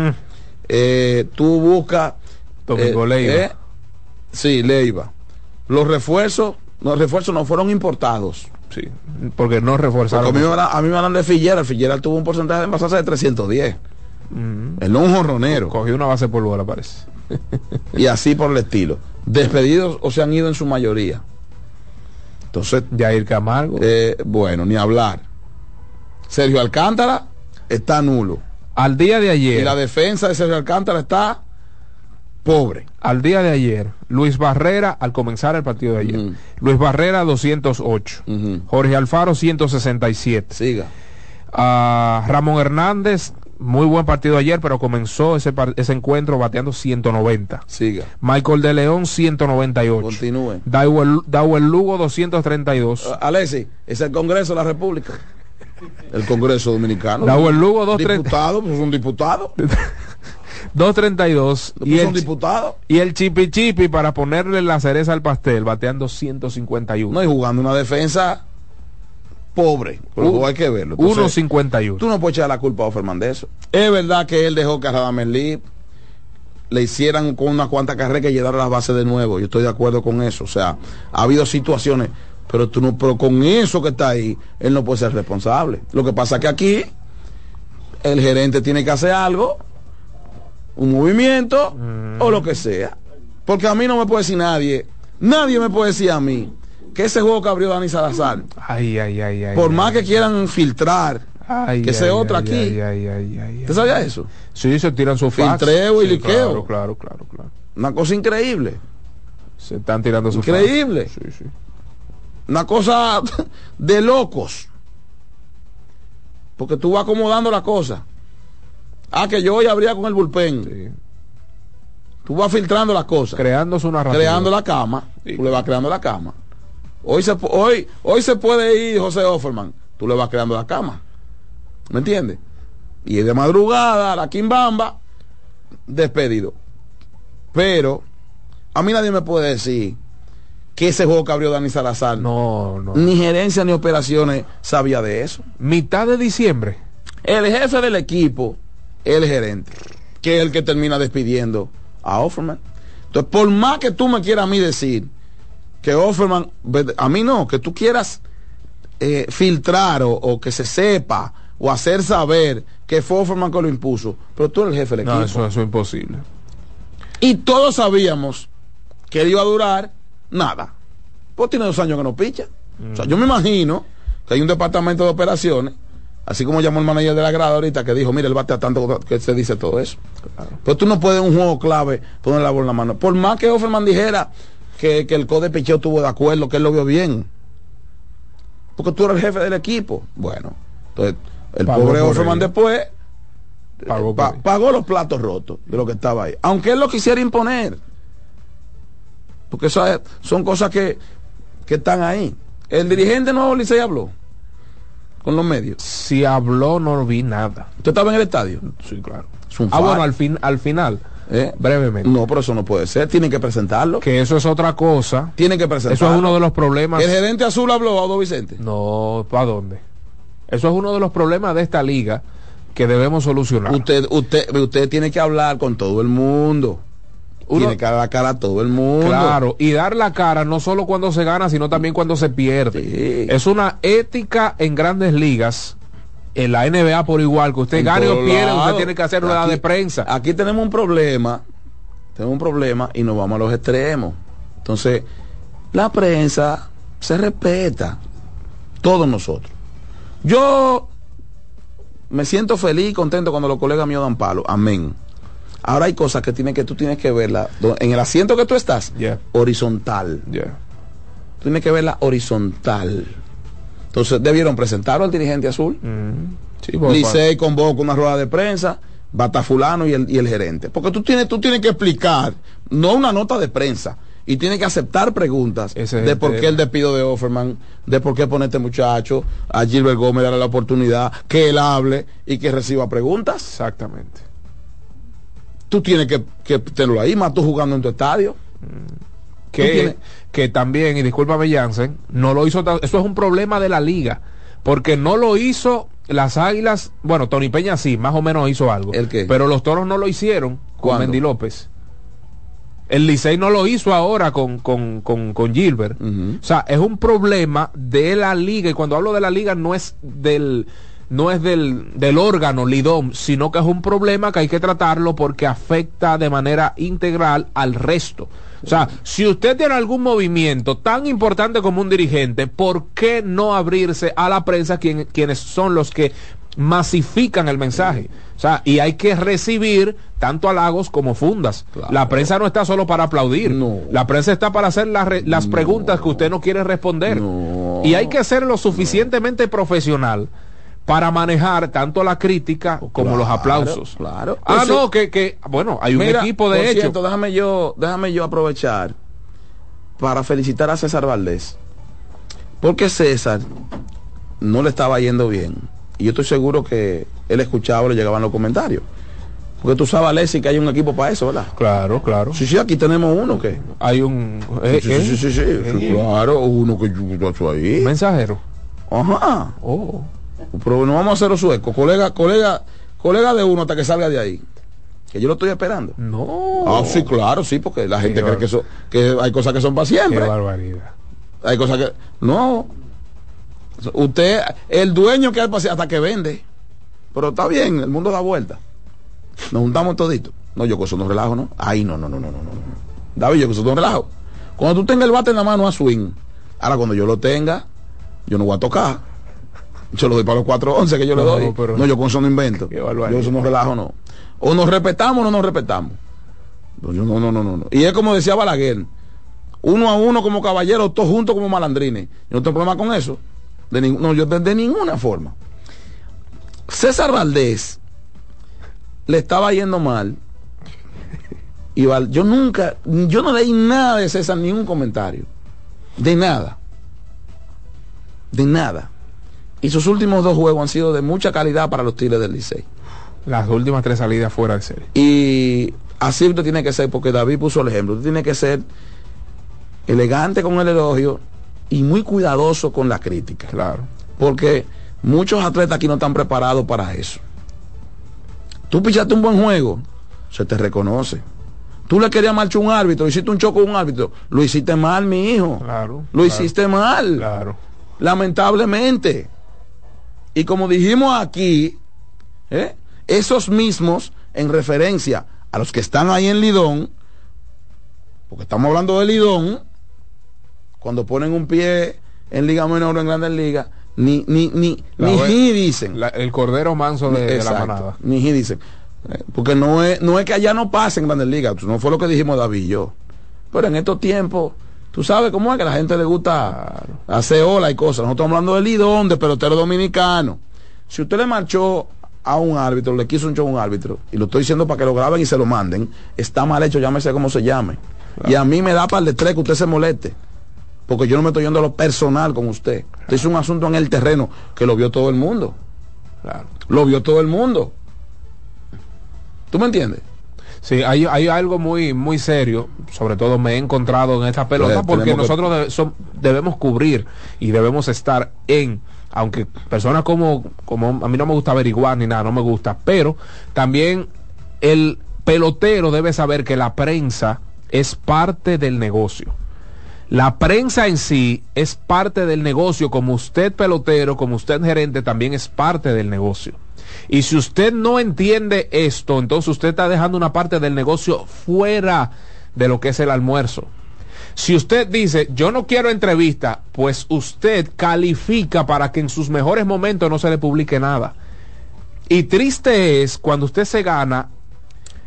Eh, tú buscas. Domingo eh, Leiva. eh, sí, Leiva. Los refuerzos, los refuerzos no fueron importados. Sí, porque no reforzaron. Porque a mí, me hablan- a mí me hablan de Figuera. El Figuera tuvo un porcentaje de envasarse de 310. Él no es un jorronero. Cogió una base por bola, parece. y así por el estilo. Despedidos o se han ido en su mayoría. Entonces, Jair Camargo. eh, bueno, ni hablar. Sergio Alcántara está nulo. Al día de ayer. Y la defensa de Sergio Alcántara está pobre. Al día de ayer, Luis Barrera, al comenzar el partido de ayer, Luis Barrera 208, Jorge Alfaro 167. Siga. Ah, Ramón Hernández, muy buen partido ayer, pero comenzó ese, ese encuentro bateando 190. Siga. Michael de León 198. Continúe. Dawel, Lugo 232. Uh, Alexi, es el Congreso de la República. El Congreso Dominicano. Dawel Lugo 230. Diputado, pues un diputado. 232 y Pues el, un diputado. y el chipi chipi para ponerle la cereza al pastel bateando 151 No, y jugando una defensa pobre. Pero Un- hay que verlo. Entonces, 1.51 Tú no puedes echar la culpa a eso. Es verdad que él dejó que a Radamel le hicieran con una cuanta carrera que llegara a las bases de nuevo. Yo estoy de acuerdo con eso. O sea, ha habido situaciones, pero tú no, pero con eso que está ahí, él no puede ser responsable. Lo que pasa que aquí el gerente tiene que hacer algo, un movimiento o lo que sea. Porque a mí no me puede decir nadie, nadie me puede decir a mí que ese juego que abrió Dani Salazar, ay ay ay ay por ay, más que quieran filtrar, ay, que sea otra aquí. ay, ay, ay, ay, ¿Usted sabía eso? sí se tiran su. Filtreo y liqueo. claro claro claro claro Una cosa increíble. se están tirando su Increíble. fax. sí, sí. Una cosa de locos. Porque tú vas acomodando la cosa. Ah, que yo hoy habría con el bullpen. Tú vas filtrando las cosas. creando su narrativa creando la cama. Tú le vas creando la cama. Hoy se, hoy, hoy se puede ir José Offerman. Tú le vas creando la cama. ¿Me entiendes? Y de madrugada, la quimbamba, despedido. Pero, a mí nadie me puede decir que ese juego que abrió Dani Salazar, no no ni gerencia ni operaciones sabía de eso. mitad de diciembre El jefe del equipo, el gerente, que es el que termina despidiendo a Offerman. Entonces, por más que tú me quieras a mí decir que Offerman, a mí no, que tú quieras eh, filtrar o, o que se sepa o hacer saber que fue Offerman que lo impuso, pero tú eres el jefe del no equipo. eso, eso es imposible Y todos sabíamos que él iba a durar nada. Pues tiene dos años que no picha. O sea, yo me imagino que hay un departamento de operaciones, así como llamó el manager de la grada ahorita, que dijo, mire, él bate a tanto que se dice todo eso. Pero tú no puedes en un juego clave poner la bola en la mano. Por más que Offerman dijera que, que el code picheo estuvo de acuerdo, que él lo vio bien. Porque tú eres el jefe del equipo. Bueno, entonces el Pagó pobre Offerman después Pagó eh, pa- pagó los platos rotos de lo que estaba ahí. Aunque él lo quisiera imponer. Porque eso es- son cosas que, que están ahí. El dirigente nuevo Licey habló con los medios. Si habló, no vi nada. ¿Usted estaba en el estadio? Sí, claro. Ah, bueno, al, fin, al final, ¿Eh? brevemente. No, pero eso no puede ser. Tienen que presentarlo. Que eso es otra cosa. Tienen que presentarlo. Eso es uno de los problemas. ¿El gerente azul habló, Audo Vicente? No, ¿para dónde? Eso es uno de los problemas de esta liga que debemos solucionar. Usted, usted, usted tiene que hablar con todo el mundo. Uno- tiene que dar la cara a todo el mundo. Claro, y dar la cara no solo cuando se gana, sino también cuando se pierde. Es una ética en grandes ligas, en la NBA por igual, que usted En gane o pierda, usted tiene que hacer rueda de prensa. Aquí tenemos un problema. Tenemos un problema y nos vamos a los extremos. Entonces, la prensa se respeta. Todos nosotros. Yo me siento feliz y contento cuando los colegas míos dan palo. Amén. Ahora hay cosas que, tiene que tú tienes que verla en el asiento que tú estás, Yeah. horizontal. Yeah. Tú tienes que verla horizontal. Entonces debieron presentarlo al dirigente azul. Sí, por Licey convoca una rueda de prensa, bata fulano y el, y el gerente. Porque tú tienes, tú tienes que explicar, no una nota de prensa, y tienes que aceptar preguntas Ese de por qué el despido de Offerman, de por qué pone este muchacho, a Gilbert Gómez darle la oportunidad, que él hable y que reciba preguntas. Exactamente. Tú tienes que, que tenerlo ahí, más tú jugando en tu estadio. que, Tú tienes- que también, y discúlpame Jansen, no lo hizo, eso es un problema de la liga, porque no lo hizo las águilas, bueno, Tony Peña sí, más o menos hizo algo, ¿El qué? pero los toros no lo hicieron con. Mendy López. El Licey no lo hizo ahora con, con, con, con Gilbert. O sea, es un problema de la liga, y cuando hablo de la liga no es del no es del, del órgano Lidom, sino que es un problema que hay que tratarlo porque afecta de manera integral al resto. O sea, si usted tiene algún movimiento tan importante como un dirigente, ¿por qué no abrirse a la prensa quien- quienes son los que masifican el mensaje? O sea, y hay que recibir tanto halagos como fundas. La prensa no está solo para aplaudir. La prensa está para hacer las, re- las preguntas que usted no quiere responder. Y hay que ser lo suficientemente profesional para manejar tanto la crítica como los aplausos. Claro. Ah, Pues sí. no, que, que, bueno, hay un Mira, equipo de por hecho. cierto, déjame yo, déjame yo aprovechar para felicitar a César Valdés. Porque César no le estaba yendo bien. Y yo estoy seguro que él escuchaba, le llegaban los comentarios. Porque tú sabes, Alessi, que hay un equipo para eso, ¿verdad? Claro, claro. Sí, sí, aquí tenemos uno que. Hay un. Sí, sí, sí, sí, sí, sí, claro, uno que yo ahí. Mensajero. Ajá. Oh. Pero no vamos a hacer los suecos. Colega, colega, colega de uno hasta que salga de ahí. Que yo lo estoy esperando. No. Ah, sí, claro, sí, porque la gente Qué cree que eso, que hay cosas que son para siempre. Qué barbaridad. Hay cosas que. No. Usted, el dueño que hay hasta que vende. Pero está bien, el mundo da vuelta. Nos juntamos toditos. No, yo con eso no relajo, ¿no? Ahí no, no, no, no, no, no. David, yo con eso no relajo. Cuando tú tengas el bate en la mano a swing. Ahora cuando yo lo tenga, yo no voy a tocar. Yo lo doy para los 411 que yo le No, doy. pero- no, yo con eso no invento. Yo eso no relajo, no. O nos respetamos o no nos respetamos. No, no, no, no, no. Y es como decía Balaguer, uno a uno como caballeros, todos juntos como malandrines. Yo no tengo problema con eso. De no, yo de, de ninguna forma. César Valdés le estaba yendo mal. Y Val- yo nunca, yo no leí nada de César, ni un comentario. De nada. De nada. Y sus últimos dos juegos han sido de mucha calidad para los Tigres del Licey. Las últimas tres salidas fuera de serie. Y así usted tiene que ser, porque David puso el ejemplo, usted tiene que ser elegante con el elogio y muy cuidadoso con la crítica. Claro. Porque muchos atletas aquí no están preparados para eso. Tú pichaste un buen juego, se te reconoce. Tú le querías marchar un árbitro, hiciste un choque con un árbitro, lo hiciste mal, mi hijo. Claro. Lo hiciste mal. Claro. Lamentablemente. Y como dijimos aquí, ¿eh? esos mismos, en referencia a los que están ahí en Lidón, porque estamos hablando de Lidón, cuando ponen un pie en Liga Menor o en Grandes Ligas, ni, ni, ni, La ni ji dicen. La- el cordero manso de, de la manada. Ni ji dicen. Eh, Porque no es, no es que allá no pasen Grandes Ligas, no fue lo que dijimos David y yo. Pero en estos tiempos, Tú sabes cómo es que a la gente le gusta hacer ola y cosas. Nosotros estamos hablando del lidón de pelotero dominicano. Si usted le marchó a un árbitro, le quiso un show a un árbitro, y lo estoy diciendo para que lo graben y se lo manden, está mal hecho, llámese como se llame. Y a mí me da par de tres que usted se moleste. Porque yo no me estoy yendo a lo personal con usted. Usted es un asunto en el terreno que lo vio todo el mundo. Lo vio todo el mundo. ¿Tú me entiendes? Sí, hay, hay algo muy muy serio, sobre todo me he encontrado en esta pelota, Pues, porque que- nosotros debemos cubrir y debemos estar en, aunque personas como, como a mí no me gusta averiguar ni nada, no me gusta, pero también el pelotero debe saber que la prensa es parte del negocio. La prensa en sí es parte del negocio, como usted pelotero, como usted gerente, también es parte del negocio. Y si usted no entiende esto, entonces usted está dejando una parte del negocio fuera de lo que es el almuerzo. Si usted dice, yo no quiero entrevista, pues usted califica para que en sus mejores momentos no se le publique nada. Y triste es cuando usted se gana,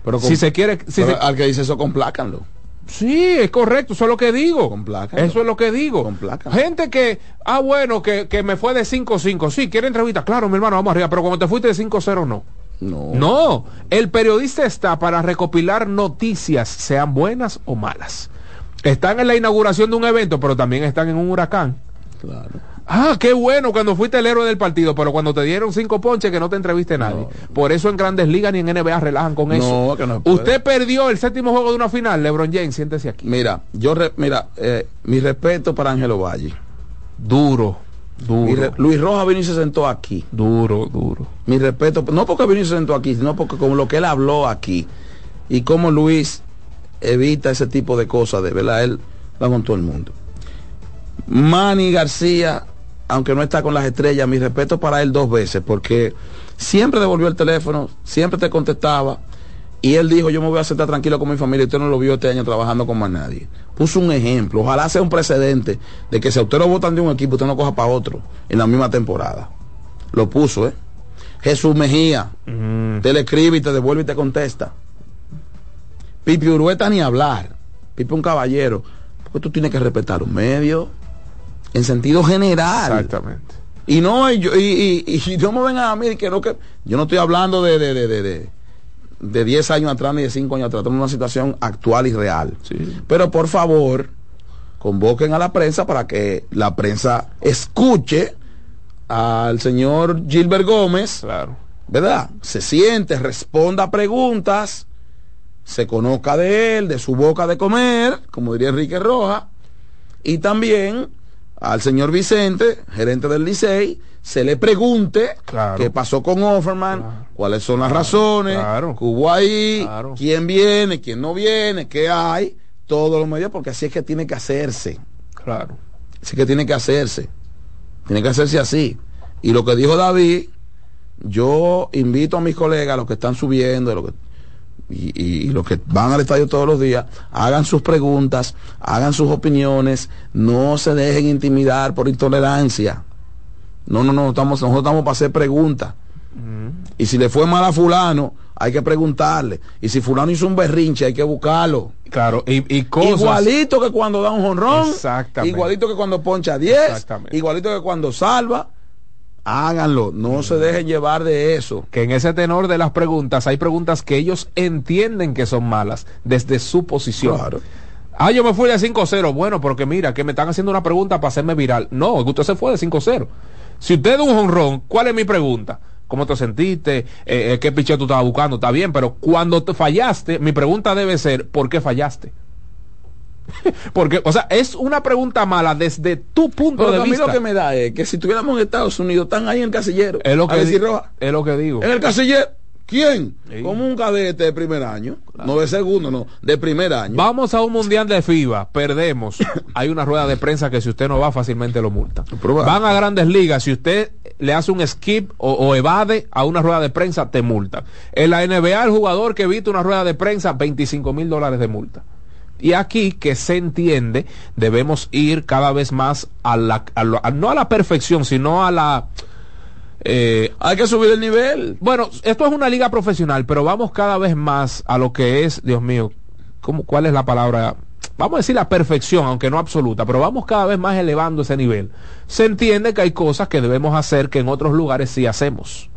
Pero si se quiere... Si pero se- al que dice eso, complácanlo. Sí, es correcto, eso es lo que digo. Eso es lo que digo. Gente que, ah, bueno, que, que me fue de 5-5. Sí, quiere entrevista. Claro, mi hermano, vamos arriba. Pero cuando te fuiste de 5-0, no. No. No, el periodista está para recopilar noticias, sean buenas o malas. Están en la inauguración de un evento, pero también están en un huracán. Claro. Ah, qué bueno cuando fuiste el héroe del partido, pero cuando te dieron cinco ponches que no te entreviste nadie. Por eso en Grandes Ligas ni en NBA relajan con No, eso. que no. Usted perdió el séptimo juego de una final, LeBron James, siéntese aquí. Mira, yo re- mira, eh, mi respeto para Ángelo Valle. Duro, duro. Luis Rojas vino y se sentó aquí. Duro, duro. Mi respeto, no porque vino y se sentó aquí, sino porque con lo que él habló aquí y cómo Luis evita ese tipo de cosas, de verdad, él va con todo el mundo. Manny García, aunque no está con las estrellas, mi respeto para él dos veces, porque siempre devolvió el teléfono, siempre te contestaba, y él dijo, yo me voy a sentar tranquilo con mi familia, y usted no lo vio este año trabajando con más nadie. Puso un ejemplo, ojalá sea un precedente de que si a usted lo votan de un equipo, usted no coja para otro en la misma temporada. Lo puso, ¿eh? Jesús Mejía, te le escribe y te devuelve y te contesta. Pipi Urueta ni hablar. Pipi un caballero. Porque tú tienes que respetar los medios en sentido general. Exactamente. Y no, y, yo- y, y- y no me vengan a mí que no que. Yo no estoy hablando de, de, de, de, de, de 10 años atrás ni de 5 años atrás. Estamos en una situación actual y real. Pero por favor, convoquen a la prensa para que la prensa escuche al señor Gilbert Gómez. Claro. ¿Verdad? Se siente, responda a preguntas, se conozca de él, de su boca de comer, como diría Enrique Roja, y también al señor Vicente, gerente del Licey, se le pregunte qué pasó con Offerman, cuáles son las razones, qué hubo ahí, quién viene, quién no viene, qué hay, todos los medios, porque así es que tiene que hacerse. Claro. Así que tiene que hacerse. Tiene que hacerse así. Y lo que dijo David, yo invito a mis colegas, los que están subiendo, los que- y, los que van al estadio todos los días, hagan sus preguntas, hagan sus opiniones, no se dejen intimidar por intolerancia. No, no, no, estamos, nosotros estamos para hacer preguntas. Y si le fue mal a fulano, hay que preguntarle. Y si fulano hizo un berrinche, hay que buscarlo. Claro, y, y cosas. Igualito que cuando da un jonrón. Exactamente. Igualito que cuando poncha 10. Exactamente. Igualito que cuando salva. Háganlo. No se dejen llevar de eso. Que en ese tenor de las preguntas hay preguntas que ellos entienden que son malas desde su posición. Claro. Ah, yo me fui de 5-0. Bueno, porque mira, que me están haciendo una pregunta para hacerme viral. No, es que usted se fue de 5-0. Si usted da un jonrón, ¿cuál es mi pregunta? ¿Cómo te sentiste? Eh, eh, ¿Qué picheo tú estabas buscando? Está bien, pero cuando te fallaste, mi pregunta debe ser, ¿por qué fallaste? Porque, o sea, es una pregunta mala desde tu punto Pero de a mí vista. lo que me da es que si estuviéramos en Estados Unidos, están ahí en el casillero. Es lo que, Roja, es lo que digo. En el casillero. ¿Quién? Como un cadete de primer año. No de segundo, no. De primer año. Vamos a un mundial de FIBA, perdemos. Hay una rueda de prensa que si usted no va fácilmente lo multa. Van a grandes ligas, si usted le hace un skip o, o evade a una rueda de prensa, te multa. En la NBA, el jugador que evita una rueda de prensa, 25 mil dólares de multa. Y aquí, que se entiende, debemos ir cada vez más a la, a no a la perfección, sino a la... eh, Hay que subir el nivel. bueno, esto es una liga profesional, pero vamos cada vez más a lo que es, Dios mío, ¿cómo, ¿cuál es la palabra? vamos a decir la perfección, aunque no absoluta, pero vamos cada vez más elevando ese nivel. Se entiende que hay cosas que debemos hacer que en otros lugares sí hacemos.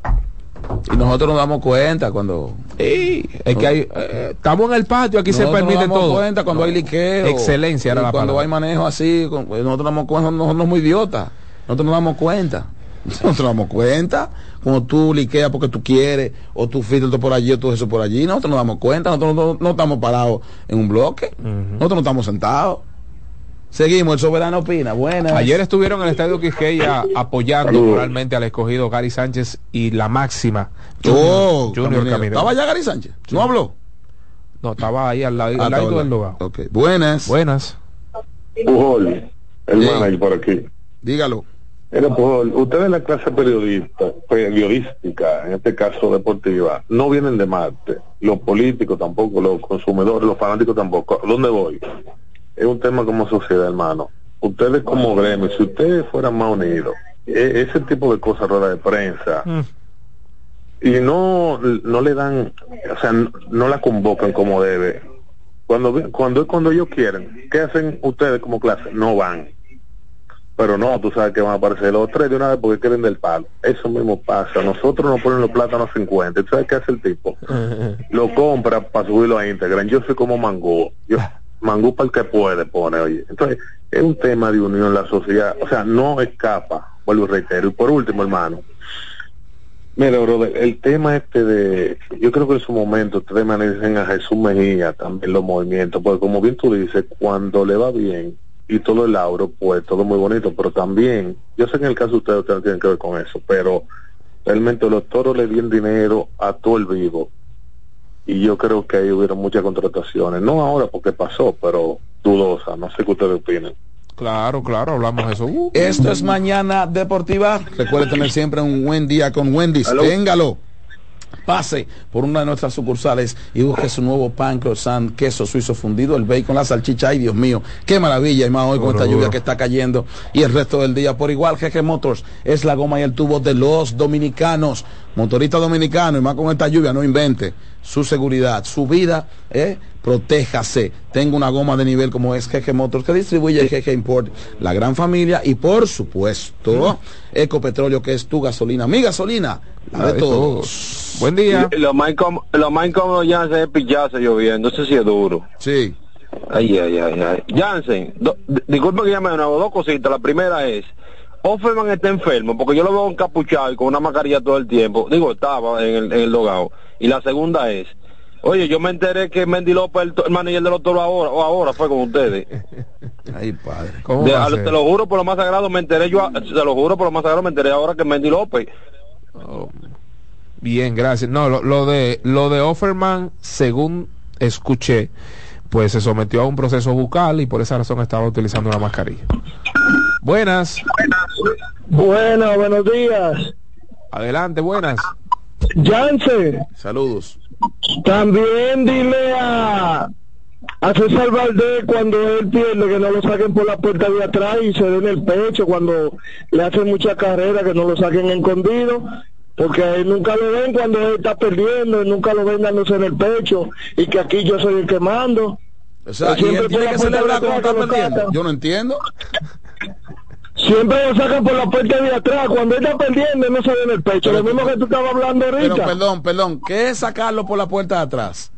Y nosotros nos damos cuenta cuando... Sí, es que hay, eh, estamos en el patio, aquí se Nosotros permite nos damos todo. cuenta cuando hay liqueo. Excelencia era y la Cuando palabra. hay manejo así, con- pues, nosotros nos damos cuenta, no no somos idiotas. Nosotros nos damos cuenta. Nosotros nos damos cuenta cuando tú liqueas porque tú quieres, o tú filtras por allí, o tú eso por allí. Nosotros nos damos cuenta, nosotros no, no estamos parados en un bloque. Nosotros no estamos sentados. Seguimos, el soberano opina. Buenas. Ayer estuvieron en el Estadio Quisqueya apoyando moralmente al escogido Gary Sánchez y la máxima. Oh, Junior. Caminero. ¿Estaba ya Gary Sánchez? ¿No habló? No, estaba ahí al lado, Ah, al lado del lugar. Buenas. Buenas. Pujol, el manager por aquí. Dígalo. Mira, Pujol, ustedes en la clase periodista, periodística, en este caso deportiva, no vienen de Marte. Los políticos tampoco, los consumidores, los fanáticos tampoco. ¿Dónde voy? Es un tema como sociedad, hermano. Ustedes como gremio, si ustedes fueran más unidos, e- ese tipo de cosas, rueda de prensa, y no no le dan o sea no, no la convocan como debe. Cuando cuando cuando ellos quieren qué hacen ustedes como clase no van. Pero no tú sabes que van a aparecer los tres de una vez porque quieren del palo. Eso mismo pasa. Nosotros nos ponen los plátanos 50 ¿tú sabes qué hace el tipo? lo compra para subirlo a Instagram. Yo soy como Mangú yo Mangú para el que puede pone oye. Entonces es un tema de unión la sociedad. O sea no escapa vuelvo y reitero. Y por último hermano. Mira, brother, el tema este de, yo creo que en su momento ustedes manejan a Jesús Mejía también los movimientos, porque como bien tú dices, cuando le va bien y todo el lauro, pues todo muy bonito, pero también, yo sé que en el caso de ustedes, ustedes no tienen que ver con eso, pero realmente los toros le dieron dinero a todo el vivo y yo creo que ahí hubieron muchas contrataciones, no ahora porque pasó, pero dudosa, no sé qué ustedes opinan. Claro, claro, hablamos de eso. Uh, Esto es Mañana Deportiva. Recuerde tener siempre un buen día con Wendy's. Aló. Téngalo. Pase por una de nuestras sucursales y busque su nuevo pan croissant, queso suizo fundido, el bacon, la salchicha. Ay, Dios mío, qué maravilla. Y más hoy con esta lluvia que está cayendo y el resto del día por igual. GG Motors es la goma y el tubo de los dominicanos. Motorista dominicano y más con esta lluvia, no invente su seguridad, su vida, ¿eh? protéjase. Tenga una goma de nivel como es GG Motors que distribuye GG Import, la gran familia y por supuesto Ecopetróleo que es tu gasolina, mi gasolina, la de todos. Buen día. Lo más incómodo, lo más incómodo Jansen es pillarse lloviendo, eso sí es duro. Sí. Ay, ay, ay, ay. Jansen, do- d- disculpe que llame de nuevo, dos cositas. La primera es, Offerman está enfermo, porque yo lo veo encapuchado y con una mascarilla todo el tiempo. Digo, estaba en el, en el dogado. Y la segunda es, oye, yo me enteré que Mendy López, el, el manager de los toros ahora, o ahora fue con ustedes. Ay, padre. De- a- te lo juro por lo más sagrado, me enteré yo, te lo juro por lo más sagrado, me enteré ahora que Mendy López. Bien, gracias. No, lo, lo de lo de Offerman, según escuché, pues se sometió a un proceso bucal y por esa razón estaba utilizando una mascarilla. Buenas. Buenas, buenos días. Adelante, buenas. Jansen, Saludos. también dile a, a César Valdés cuando él pierde que no lo saquen por la puerta de atrás y se den el pecho cuando le hacen mucha carrera que no lo saquen escondido porque a él nunca lo ven cuando él está perdiendo y nunca lo ven dándose en el pecho y que aquí yo soy el que mando O sea, Él y él siempre tiene que celebrar atrás está perdiendo. Yo no entiendo. Siempre lo sacan por la puerta de atrás. Cuando él está perdiendo, no se ve en el pecho. Lo mismo que tú estabas hablando ahorita. Pero perdón, perdón, ¿qué es sacarlo por la puerta de atrás?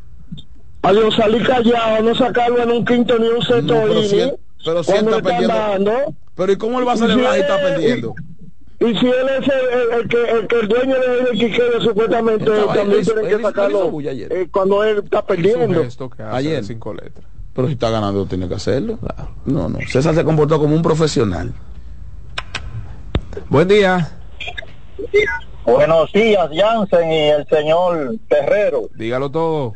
A yo salir callado, no sacarlo en un quinto ni un sexto No, pero si él- pero si él cuando está perdiendo. dando. Pero ¿y cómo él va a Y celebrar si si está perdiendo? Y si él es el, el- el que, el que el dueño de del Quiqueyo, supuestamente también tiene que sacarlo eh, cuando él está perdiendo. Ayer. Pero si está ganando, tiene que hacerlo. No, no. César se comportó como un profesional. Buen día. Buenos días, Jansen y el señor Terrero. Dígalo todo.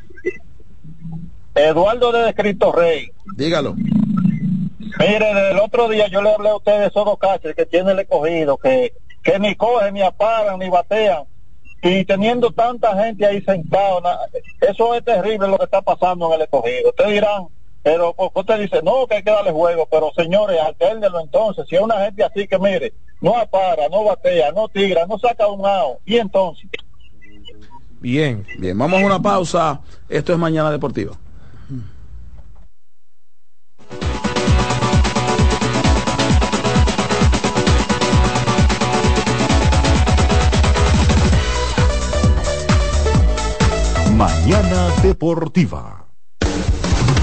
Eduardo de Cristo Rey. Dígalo. Mire, del otro día yo le hablé a ustedes de esos dos catchers que tiene el escogido, que, que ni cogen, ni aparan, ni batean. Y teniendo tanta gente ahí sentada, eso es terrible lo que está pasando en el escogido. Ustedes dirán, pero usted dice, no, que hay que darle juego, pero señores, alternenlo entonces. Si es una gente así que mire, no apara, no batea, no tira, no saca un out, y entonces. Bien, bien, vamos a una pausa. Esto es Mañana Deportiva. Mañana Deportiva.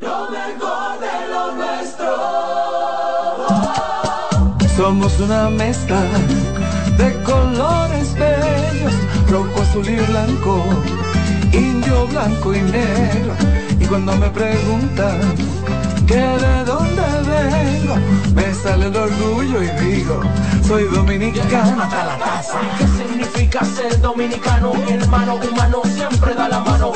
Lo mejor de lo nuestro. Somos una mezcla de colores bellos, rojo, azul y blanco, indio, blanco y negro. Y cuando me preguntan que de dónde vengo, me sale el orgullo y digo, soy dominicano hasta la taza. ¿Qué significa ser dominicano? Hermano humano siempre da la mano.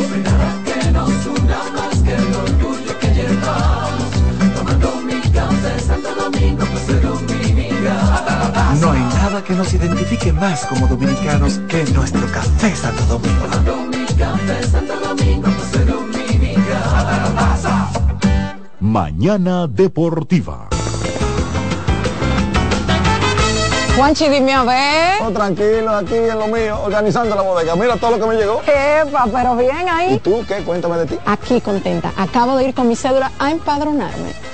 Nada que nos identifique más como dominicanos que nuestro café Santo Domingo. Mañana Deportiva. Juanchi, dime a ver. Oh, tranquilo, aquí en lo mío, organizando la bodega. Mira todo lo que me llegó. Epa, pero bien ahí. ¿Y tú qué? Cuéntame de ti. Aquí contenta. Acabo de ir con mi cédula a empadronarme.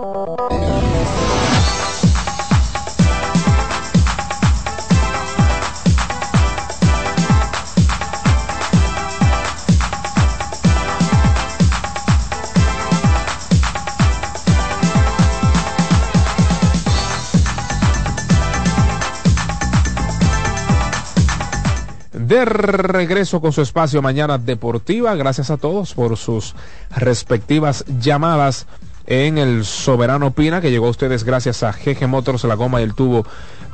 Regreso con su espacio Mañana Deportiva. Gracias a todos por sus respectivas llamadas en el Soberano Pina, que llegó a ustedes gracias a GG Motors, la goma y el tubo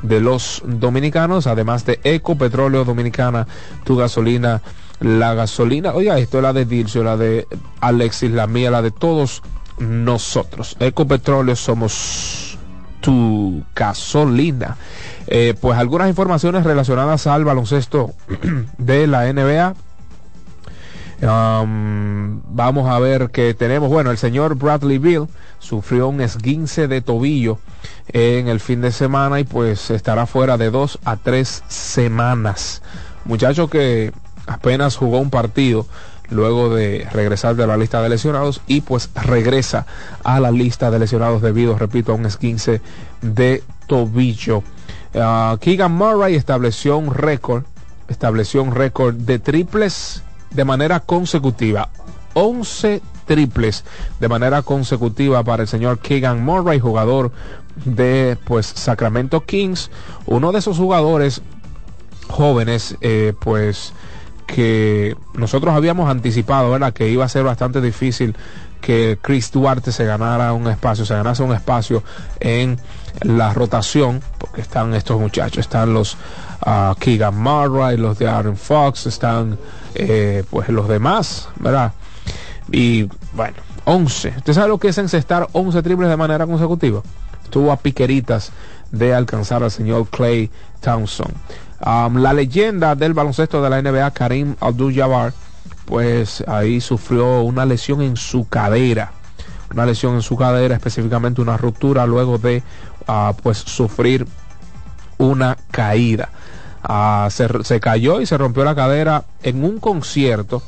de los dominicanos, además de Eco Petróleo Dominicana, tu gasolina, la gasolina, oiga, esto es la de Dircio, la de Alexis, la mía, la de todos nosotros. Eco Petróleo somos tu gasolina. Eh, pues algunas informaciones relacionadas al baloncesto de la NBA. Um, vamos a ver que tenemos, bueno, el señor Bradley Bill sufrió un esguince de tobillo en el fin de semana y pues estará fuera de dos a tres semanas. Muchacho que apenas jugó un partido luego de regresar de la lista de lesionados y pues regresa a la lista de lesionados debido, repito, a un esguince de tobillo. Uh, Keegan Murray estableció un récord, estableció un récord de triples de manera consecutiva. 11 triples de manera consecutiva para el señor Keegan Murray, jugador de pues Sacramento Kings, uno de esos jugadores jóvenes eh, pues que nosotros habíamos anticipado, ¿verdad? Que iba a ser bastante difícil que Chris Duarte se ganara un espacio, se ganase un espacio en la rotación, porque están estos muchachos, están los uh, Keegan Murray, los de Aaron Fox, están eh, pues los demás, ¿verdad? Y bueno, 11. ¿Usted sabe lo que es encestar 11 triples de manera consecutiva? Estuvo a piqueritas de alcanzar al señor Clay Townsend. Um, la leyenda del baloncesto de la NBA, Karim Abdul-Jabbar, pues ahí sufrió una lesión en su cadera. Una lesión en su cadera, específicamente una ruptura luego de uh, pues sufrir una caída. Uh, se, cayó y se rompió la cadera en un concierto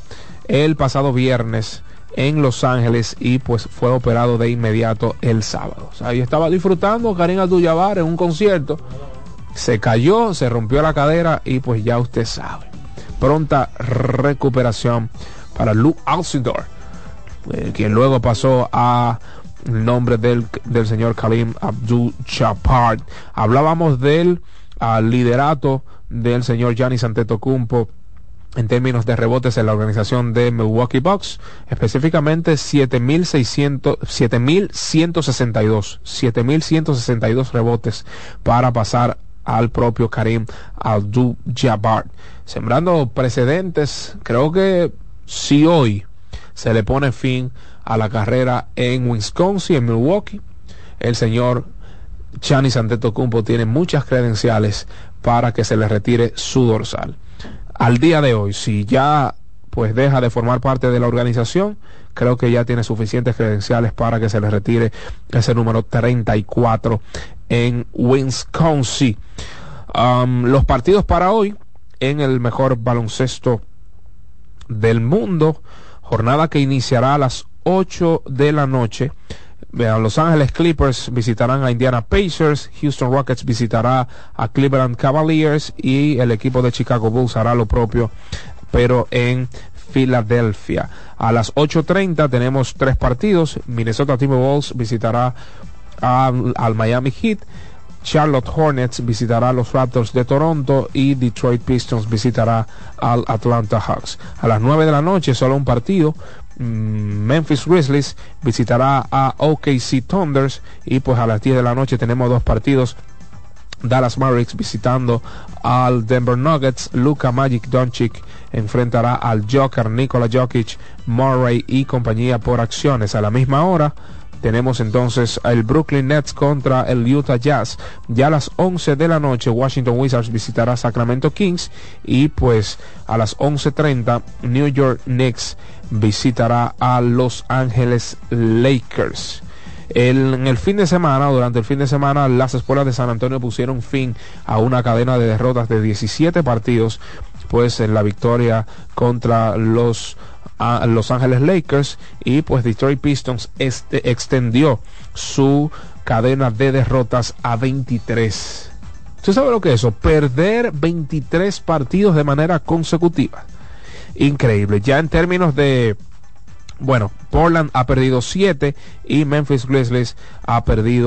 el pasado viernes en Los Ángeles y pues fue operado de inmediato el sábado. Ahí estaba disfrutando Karim Abdul-Jabbar en un concierto se cayó, se rompió la cadera y pues ya usted sabe. Pronta recuperación para Luke Alcindor, eh, quien luego pasó a nombre del, del señor Kalim Abdul Jabbar. Hablábamos del uh, liderato del señor Giannis Antetokounmpo en términos de rebotes en la organización de Milwaukee Bucks, específicamente 7.600, 7.162, 7.162 rebotes para pasar al propio Karim Abdul-Jabbar. Sembrando precedentes, creo que si hoy se le pone fin a la carrera en Wisconsin, en Milwaukee, el señor Chani Antetokounmpo tiene muchas credenciales para que se le retire su dorsal. Al día de hoy, si ya pues deja de formar parte de la organización, creo que ya tiene suficientes credenciales para que se le retire ese número 34 en Wisconsin. Um, los partidos para hoy en el mejor baloncesto del mundo, jornada que iniciará a las 8 de la noche. Los Ángeles Clippers visitarán a Indiana Pacers, Houston Rockets visitará a Cleveland Cavaliers y el equipo de Chicago Bulls hará lo propio, pero en Filadelfia. A las 8.30 tenemos tres partidos. Minnesota Timberwolves visitará al Miami Heat. Charlotte Hornets visitará a los Raptors de Toronto y Detroit Pistons visitará al Atlanta Hawks. A las 9 de la noche solo un partido. Memphis Grizzlies visitará a OKC Thunders y pues a las 10 de la noche tenemos dos partidos. Dallas Mavericks visitando al Denver Nuggets. Luka Magic Doncic enfrentará al Joker Nikola Jokic, Murray y compañía por acciones. A la misma hora tenemos entonces el Brooklyn Nets contra el Utah Jazz. Ya a las 11 de la noche Washington Wizards visitará Sacramento Kings y pues a las 11.30 New York Knicks visitará a Los Ángeles Lakers. El, en el fin de semana, durante el fin de semana, las escuelas de San Antonio pusieron fin a una cadena de derrotas de 17 partidos, pues en la victoria contra los a Los Ángeles Lakers y pues Detroit Pistons este, extendió su cadena de derrotas a 23. ¿Usted sabe lo que es eso? Perder 23 partidos de manera consecutiva. Increíble. Ya en términos de bueno, Portland ha perdido 7 y Memphis Grizzlies ha perdido